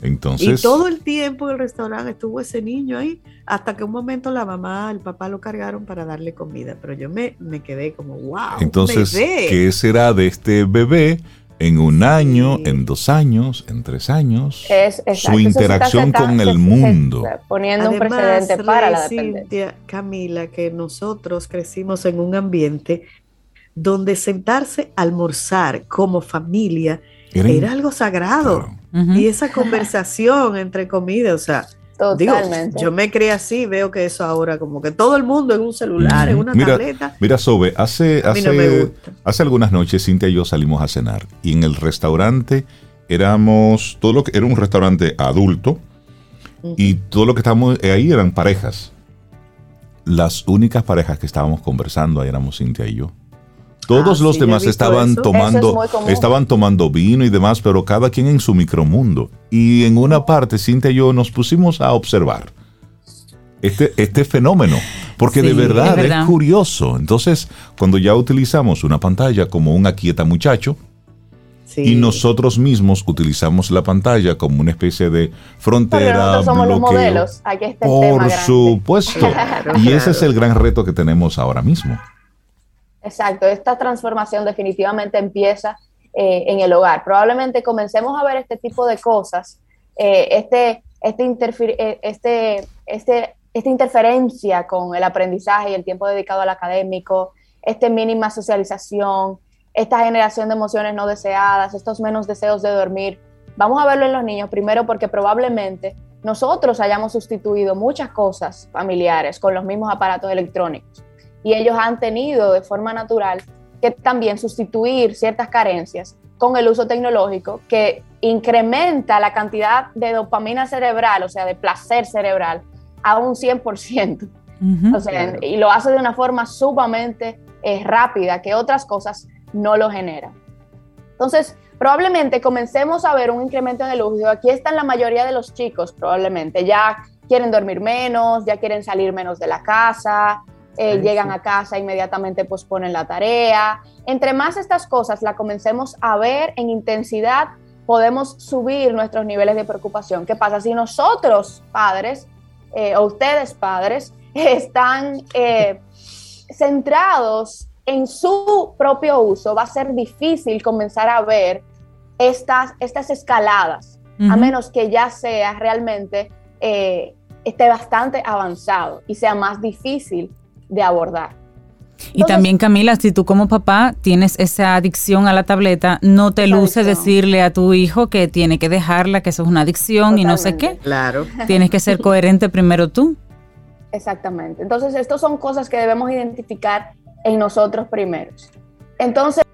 Entonces. Y todo el tiempo en el restaurante estuvo ese niño ahí, hasta que un momento la mamá, el papá lo cargaron para darle comida. Pero yo me, me quedé como, wow. Entonces, ¿qué será de este bebé en un año, en dos años, en tres años, su interacción con el mundo. poniendo un precedente para la dependencia. Camila, que nosotros crecimos en un ambiente donde sentarse a almorzar como familia era, algo sagrado. Y esa conversación entre comida, o sea, Totalmente. yo me creí así, veo que eso ahora como que todo el mundo en un celular, en una tableta. Mira, Sobe, hace, hace, hace algunas noches Cintia y yo salimos a cenar y en el restaurante éramos, todo lo que era un restaurante adulto y todo lo que estábamos ahí eran parejas. Las únicas parejas que estábamos conversando ahí éramos Cintia y yo. Todos ah, los demás estaban tomando, estaban tomando vino y demás, pero cada quien en su micromundo. Y en una parte, Cintia y yo nos pusimos a observar este, este fenómeno, porque de, verdad es curioso. Entonces, cuando ya utilizamos una pantalla como un aquieta muchacho, y nosotros mismos utilizamos la pantalla como una especie de frontera. somos los modelos. Aquí está el Por supuesto. y ese es el gran reto que tenemos ahora mismo. Exacto, esta transformación definitivamente empieza eh, en el hogar. Probablemente comencemos a ver este tipo de cosas, eh, este, este, eh, este, este, esta interferencia con el aprendizaje y el tiempo dedicado al académico, esta mínima socialización, esta generación de emociones no deseadas, estos menos deseos de dormir. Vamos a verlo en los niños primero porque probablemente nosotros hayamos sustituido muchas cosas familiares con los mismos aparatos electrónicos y ellos han tenido de forma natural que también sustituir ciertas carencias con el uso tecnológico que incrementa la cantidad de dopamina cerebral, o sea, de placer cerebral, a un 100%. o sea, y lo hace de una forma sumamente eh, rápida que otras cosas no lo generan. Entonces, probablemente comencemos a ver un incremento en el uso. Aquí están la mayoría de los chicos, probablemente. Ya quieren dormir menos, ya quieren salir menos de la casa, eh, llegan a casa, inmediatamente posponen la tarea. Entre más estas cosas la comencemos a ver en intensidad, podemos subir nuestros niveles de preocupación. ¿Qué pasa si nosotros, padres, eh, o ustedes, padres, están eh, centrados en su propio uso? Va a ser difícil comenzar a ver estas, estas escaladas, a menos que ya sea realmente esté bastante avanzado y sea más difícil de abordar. y también Camila, si tú como papá tienes esa adicción a la tableta, no te luce decirle a tu hijo que tiene que dejarla, que eso es una adicción y no sé qué. Claro. Tienes que ser coherente primero tú. Exactamente. Entonces, estas son cosas que debemos identificar en nosotros primeros. Entonces,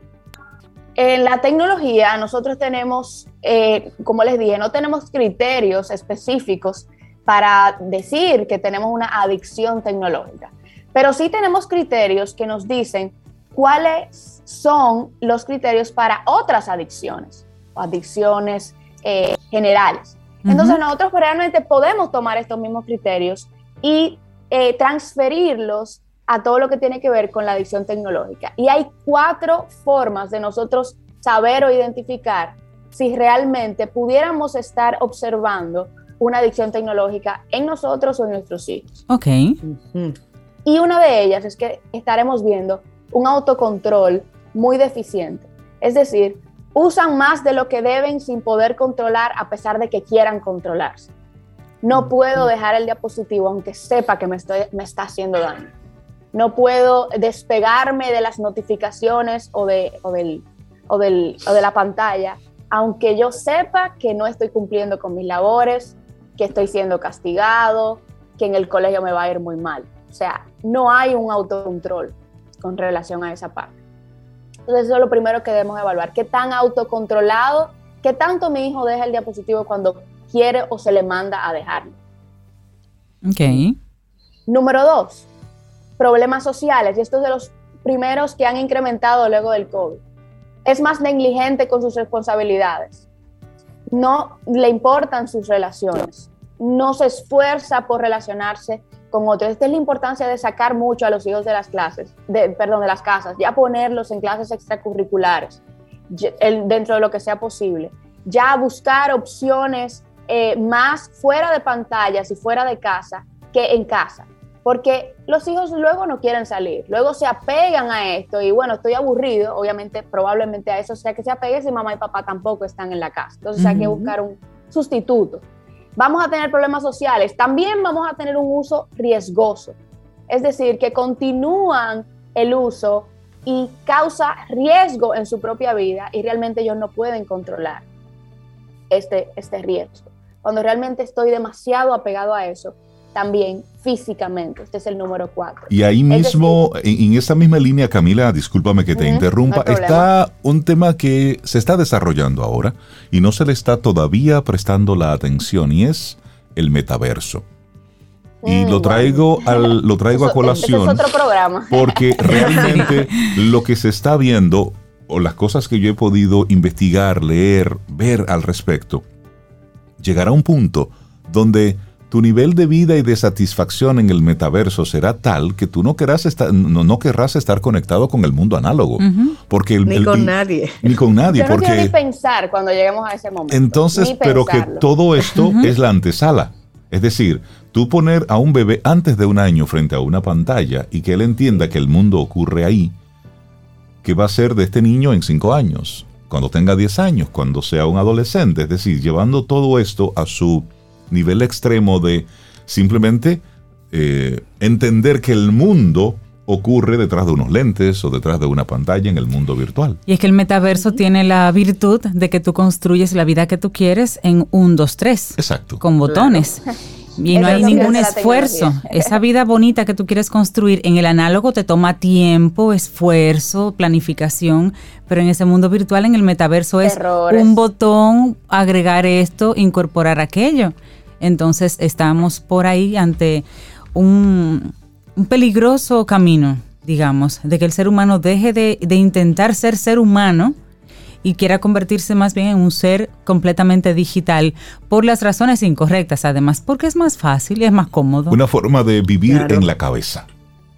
en la tecnología nosotros tenemos, eh, como les dije, no tenemos criterios específicos para decir que tenemos una adicción tecnológica. Pero sí tenemos criterios que nos dicen cuáles son los criterios para otras adicciones o adicciones eh, generales. Entonces nosotros realmente podemos tomar estos mismos criterios y eh, transferirlos a todo lo que tiene que ver con la adicción tecnológica. Y hay cuatro formas de nosotros saber o identificar si realmente pudiéramos estar observando una adicción tecnológica en nosotros o en nuestros hijos. Ok. Y una de ellas es que estaremos viendo un autocontrol muy deficiente. Es decir, usan más de lo que deben sin poder controlar a pesar de que quieran controlarse. No puedo dejar el diapositivo aunque sepa que me, estoy, me está haciendo daño. No puedo despegarme de las notificaciones o de, o del, o del, o de la pantalla aunque yo sepa que no estoy cumpliendo con mis labores, que estoy siendo castigado, que en el colegio me va a ir muy mal. O sea, no hay un autocontrol con relación a esa parte. Entonces eso es lo primero que debemos evaluar. ¿Qué tan autocontrolado, qué tanto mi hijo deja el diapositivo cuando quiere o se le manda a dejarlo? Ok. Número dos, problemas sociales. Y esto es de los primeros que han incrementado luego del COVID. Es más negligente con sus responsabilidades no le importan sus relaciones, no se esfuerza por relacionarse con otros. Esta es la importancia de sacar mucho a los hijos de las clases, de, perdón, de las casas, ya ponerlos en clases extracurriculares, dentro de lo que sea posible, ya buscar opciones eh, más fuera de pantallas y fuera de casa que en casa porque los hijos luego no quieren salir, luego se apegan a esto y bueno, estoy aburrido, obviamente probablemente a eso sea que se apegue si mamá y papá tampoco están en la casa, entonces hay que buscar un sustituto. Vamos a tener problemas sociales, también vamos a tener un uso riesgoso, es decir, que continúan el uso y causa riesgo en su propia vida y realmente ellos no pueden controlar este, este riesgo. Cuando realmente estoy demasiado apegado a eso, también físicamente. Este es el número cuatro. Y ahí mismo, en, esa misma línea, Camila, discúlpame que te interrumpa, está un tema que se está desarrollando ahora y no se le está todavía prestando la atención y es el metaverso. Y mm, lo traigo, al, lo traigo a colación. otro programa. Porque realmente lo que se está viendo, o las cosas que yo he podido investigar, leer, ver al respecto, llegará a un punto donde tu nivel de vida y de satisfacción en el metaverso será tal que tú no querrás estar, no, no querrás estar conectado con el mundo análogo. porque ni con nadie. Ni con nadie. Yo porque, no ni pensar cuando lleguemos a ese momento. Entonces, pero que todo esto es la antesala. Es decir, tú poner a un bebé antes de un año frente a una pantalla y que él entienda que el mundo ocurre ahí, ¿qué va a ser de este niño en cinco años? Cuando tenga 10 años, cuando sea un adolescente. Es decir, llevando todo esto a su nivel extremo de simplemente eh, entender que el mundo ocurre detrás de unos lentes o detrás de una pantalla en el mundo virtual. Y es que el metaverso tiene la virtud de que tú construyes la vida que tú quieres en un, dos, tres. Exacto. Con botones. Y no hay ningún esfuerzo. Esa vida bonita que tú quieres construir en el análogo te toma tiempo, esfuerzo, planificación, pero en ese mundo virtual, en el metaverso, es un botón, agregar esto, incorporar aquello. Entonces estamos por ahí ante un, peligroso camino, digamos, de que el ser humano deje de, intentar ser ser humano y quiera convertirse más bien en un ser completamente digital por las razones incorrectas, además, porque es más fácil y es más cómodo. Una forma de vivir en la cabeza.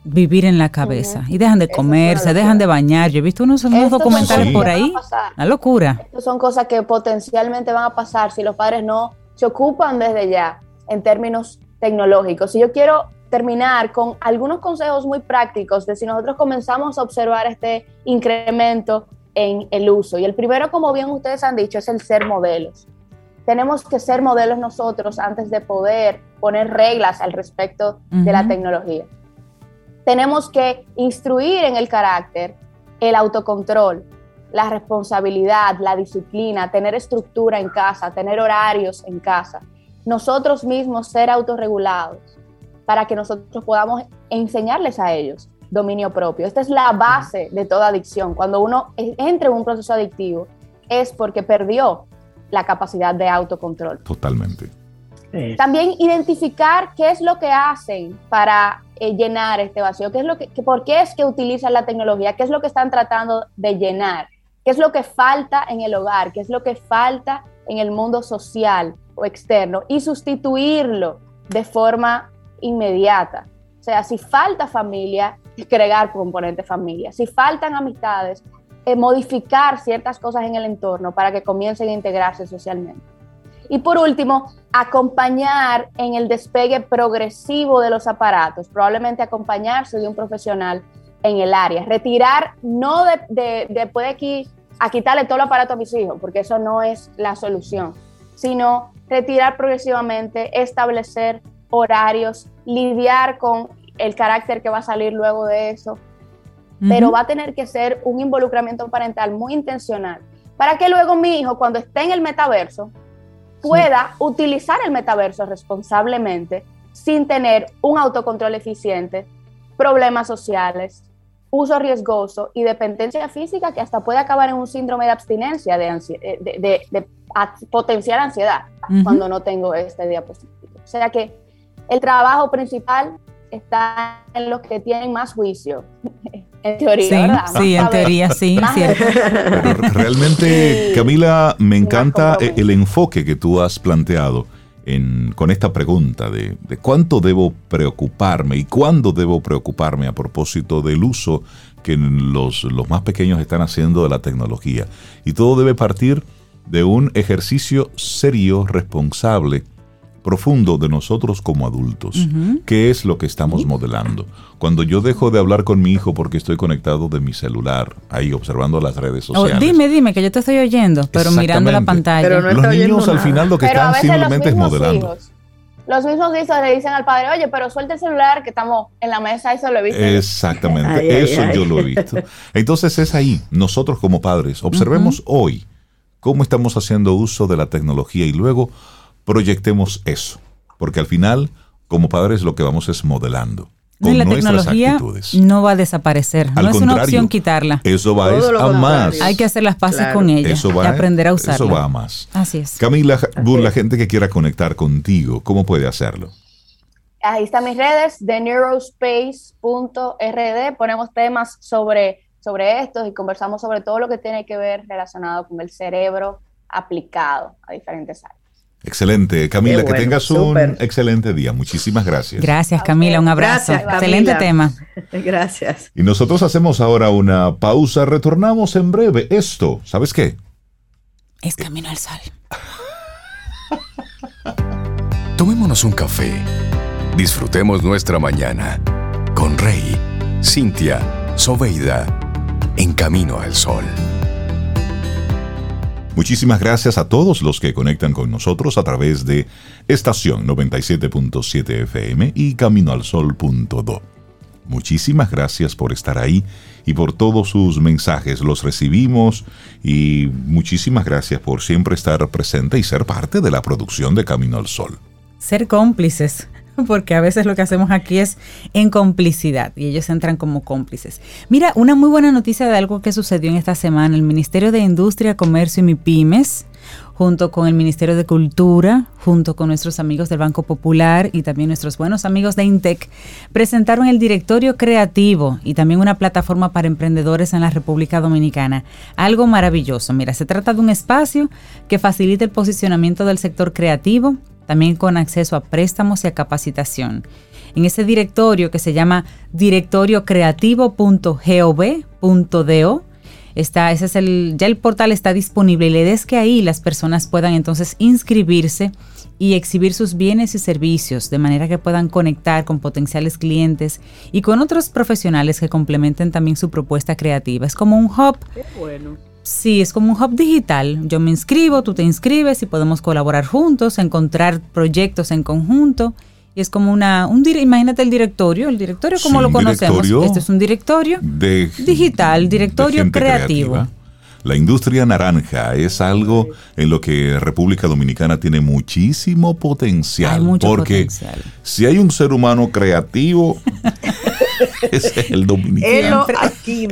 vivir en la cabeza y dejan de comer, se dejan de bañar. Yo he visto unos, documentales por ahí, una locura. Estas son cosas que potencialmente van a pasar si los padres no se ocupan desde ya en términos tecnológicos. Y yo quiero terminar con algunos consejos muy prácticos de si nosotros comenzamos a observar este incremento en el uso. Y el primero, como bien ustedes han dicho, es el ser modelos. Tenemos que ser modelos nosotros antes de poder poner reglas al respecto de la tecnología tenemos que instruir en el carácter el autocontrol, la responsabilidad, la disciplina, tener estructura en casa, tener horarios en casa. Nosotros mismos ser autorregulados para que nosotros podamos enseñarles a ellos dominio propio. Esta es la base de toda adicción. Cuando uno entra en un proceso adictivo es porque perdió la capacidad de autocontrol. Totalmente. También identificar qué es lo que hacen para eh, llenar este vacío, qué es lo que, por qué es que utilizan la tecnología, qué es lo que están tratando de llenar, qué es lo que falta en el hogar, qué es lo que falta en el mundo social o externo y sustituirlo de forma inmediata. O sea, si falta familia, crear componente familia. Si faltan amistades, eh, modificar ciertas cosas en el entorno para que comiencen a integrarse socialmente. Y por último, acompañar en el despegue progresivo de los aparatos, probablemente acompañarse de un profesional en el área. Retirar, no de, después de aquí a quitarle todo el aparato a mis hijos, porque eso no es la solución, sino retirar progresivamente, establecer horarios, lidiar con el carácter que va a salir luego de eso, pero va a tener que ser un involucramiento parental muy intencional para que luego mi hijo, cuando esté en el metaverso, pueda utilizar el metaverso responsablemente sin tener un autocontrol eficiente, problemas sociales, uso riesgoso y dependencia física que hasta puede acabar en un síndrome de abstinencia, de, de, de, potenciar ansiedad cuando no tengo este diapositivo. O sea que el trabajo principal está en los que tienen más juicio, en teoría, sí, ¿verdad? Sí, en teoría, sí, cierto. Pero realmente, Camila, me encanta el enfoque que tú has planteado en, con esta pregunta de, de, cuánto debo preocuparme y cuándo debo preocuparme a propósito del uso que los, los más pequeños están haciendo de la tecnología. Y todo debe partir de un ejercicio serio, responsable, profundo de nosotros como adultos. ¿Qué es lo que estamos modelando? Cuando yo dejo de hablar con mi hijo porque estoy conectado de mi celular, ahí observando las redes oh, sociales. dime, dime, que yo te estoy oyendo, pero mirando la pantalla. Pero los niños al final lo que están simplemente es modelando. los mismos hijos le dicen al padre, oye, pero suelta el celular que estamos en la mesa, eso lo he visto. Exactamente, eso yo lo he visto. Entonces es ahí, nosotros como padres, observemos hoy cómo estamos haciendo uso de la tecnología y luego proyectemos eso, porque al final, como padres, lo que vamos es modelando. Con la tecnología no va a desaparecer, no es una opción quitarla. Eso va a más. Hay que hacer las paces con ella y aprender a usarla. Eso va a más. Así es. Camila, la gente que quiera conectar contigo, ¿cómo puede hacerlo? Ahí están mis redes, de neurospace.rd. Ponemos temas sobre, sobre esto y conversamos sobre todo lo que tiene que ver relacionado con el cerebro aplicado a diferentes áreas. Excelente. Camila, que tengas un excelente día. Muchísimas gracias. Gracias, Camila. Un abrazo. excelente tema. Gracias. Y nosotros hacemos ahora una pausa. Retornamos en breve. Esto, ¿sabes qué? Es Camino al Sol. Tomémonos un café. Disfrutemos nuestra mañana con Rey, Cintia, Soveida, en Camino al Sol. Muchísimas gracias a todos los que conectan con nosotros a través de estación 97.7 FM y caminoalsol.do. Muchísimas gracias por estar ahí y por todos sus mensajes. Los recibimos y muchísimas gracias por siempre estar presente y ser parte de la producción de Camino al Sol. Ser cómplices porque a veces lo que hacemos aquí es en complicidad y ellos entran como cómplices. Mira, una muy buena noticia de algo que sucedió en esta semana. El Ministerio de Industria, Comercio y MIPIMES, junto con el Ministerio de Cultura, junto con nuestros amigos del Banco Popular y también nuestros buenos amigos de Intec, presentaron el directorio creativo y también una plataforma para emprendedores en la República Dominicana. Algo maravilloso. Mira, se trata de un espacio que facilita el posicionamiento del sector creativo también con acceso a préstamos y a capacitación. en ese directorio que se llama directoriocreativo.gov.do. Está, ese es el, ya el portal está disponible y le des que ahí las personas puedan entonces inscribirse y exhibir sus bienes y servicios de manera que puedan conectar con potenciales clientes y con otros profesionales que complementen también su propuesta creativa. Es como un hub. Bueno. Sí, es como un hub digital. Yo me inscribo, tú te inscribes y podemos colaborar juntos, encontrar proyectos en conjunto. Y es como una, un imagínate el directorio, el directorio como lo conocemos. Este es un directorio digital, directorio creativo. La industria naranja es algo en lo que República Dominicana tiene muchísimo potencial. porque si hay un ser humano creativo, ese es el dominicano. aquí,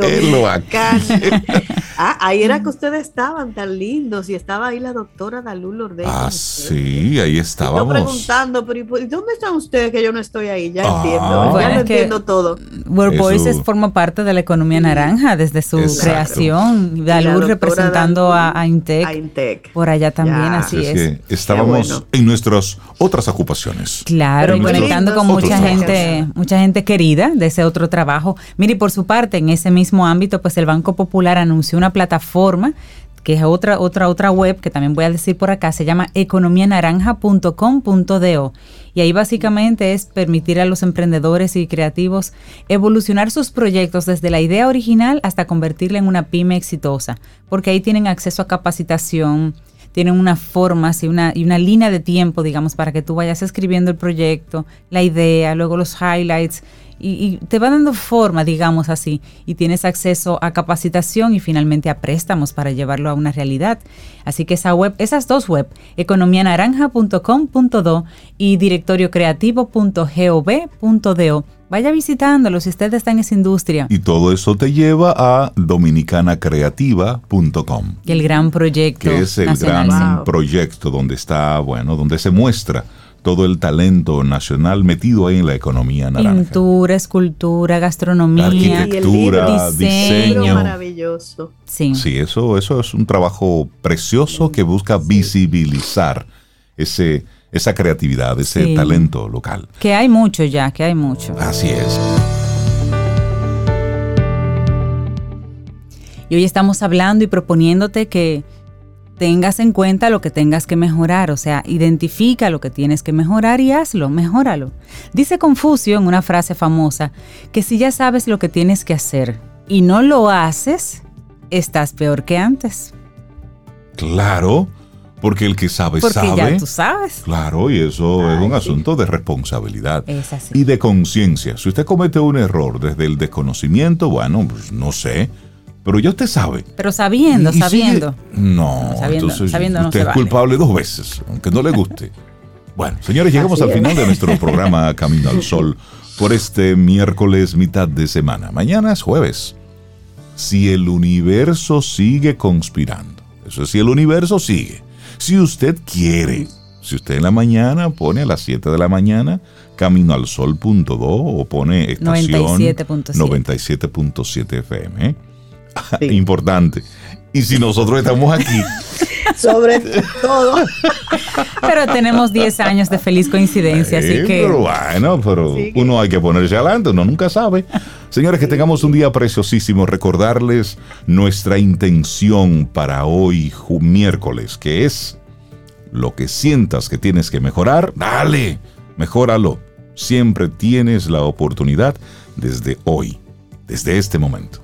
ah, ahí era que ustedes estaban tan lindos y estaba ahí la doctora Dalú Lourdes. Ah, sí, ahí estábamos. Estoy preguntando, pero ¿dónde están ustedes que yo no estoy ahí? Ya ah. entiendo, ya lo entiendo todo. World Voices forma parte de la economía naranja desde su creación. Dalú representando a, Intec, Por allá también, así es. estábamos en nuestras otras ocupaciones. Claro, conectando con mucha gente, mucha gente querida de ese otro trabajo. Mire, por su parte, en ese mismo ámbito, pues el Banco Popular anunció una plataforma que es otra, otra, otra web que también voy a decir por acá, se llama economianaranja.com.do. Y ahí básicamente es permitir a los emprendedores y creativos evolucionar sus proyectos desde la idea original hasta convertirla en una pyme exitosa, porque ahí tienen acceso a capacitación, tienen una forma y una, y una línea de tiempo, digamos, para que tú vayas escribiendo el proyecto, la idea, luego los highlights y, te va dando forma, digamos así, y tienes acceso a capacitación y finalmente a préstamos para llevarlo a una realidad. Así que esa web, esas dos web, economianaranja.com.do y directoriocreativo.gov.do, vaya visitándolo si usted está en esa industria. Y todo eso te lleva a dominicanacreativa.com. El gran proyecto. Que es el gran proyecto donde está, bueno, donde se muestra todo el talento nacional metido ahí en la economía naranja. Pintura, escultura, gastronomía, arquitectura, diseño. Maravilloso. Sí. sí, eso, eso es un trabajo precioso que busca visibilizar ese, esa creatividad, ese talento local. Que hay mucho ya, que hay mucho. Así es. Y hoy estamos hablando y proponiéndote que tengas en cuenta lo que tengas que mejorar, o sea, identifica lo que tienes que mejorar y hazlo, mejóralo. Dice Confucio en una frase famosa que si ya sabes lo que tienes que hacer y no lo haces, estás peor que antes. Claro, porque el que sabe porque sabe. ya tú sabes. Claro, y eso es un asunto de responsabilidad y de conciencia. Si usted comete un error desde el desconocimiento, bueno, pues no sé, pero ya usted sabe. Pero sabiendo, sabiendo. no, entonces usted es culpable dos veces, aunque no le guste. Bueno, señores, llegamos al final de nuestro programa Camino al Sol por este miércoles mitad de semana. Mañana es jueves. Si el universo sigue conspirando, eso es si el universo sigue. Si usted quiere, si usted en la mañana pone a las 7 de la mañana camino al sol.do o pone estación 97.7 FM. ¿eh? Importante. Y si nosotros estamos aquí. Sobre todo. Pero tenemos 10 años de feliz coincidencia, así que. Pero bueno, pero uno hay que ponerse adelante, uno nunca sabe. Señores, que tengamos un día preciosísimo. Recordarles nuestra intención para hoy, miércoles, que es lo que sientas que tienes que mejorar, dale, mejóralo. Siempre tienes la oportunidad desde hoy, desde este momento.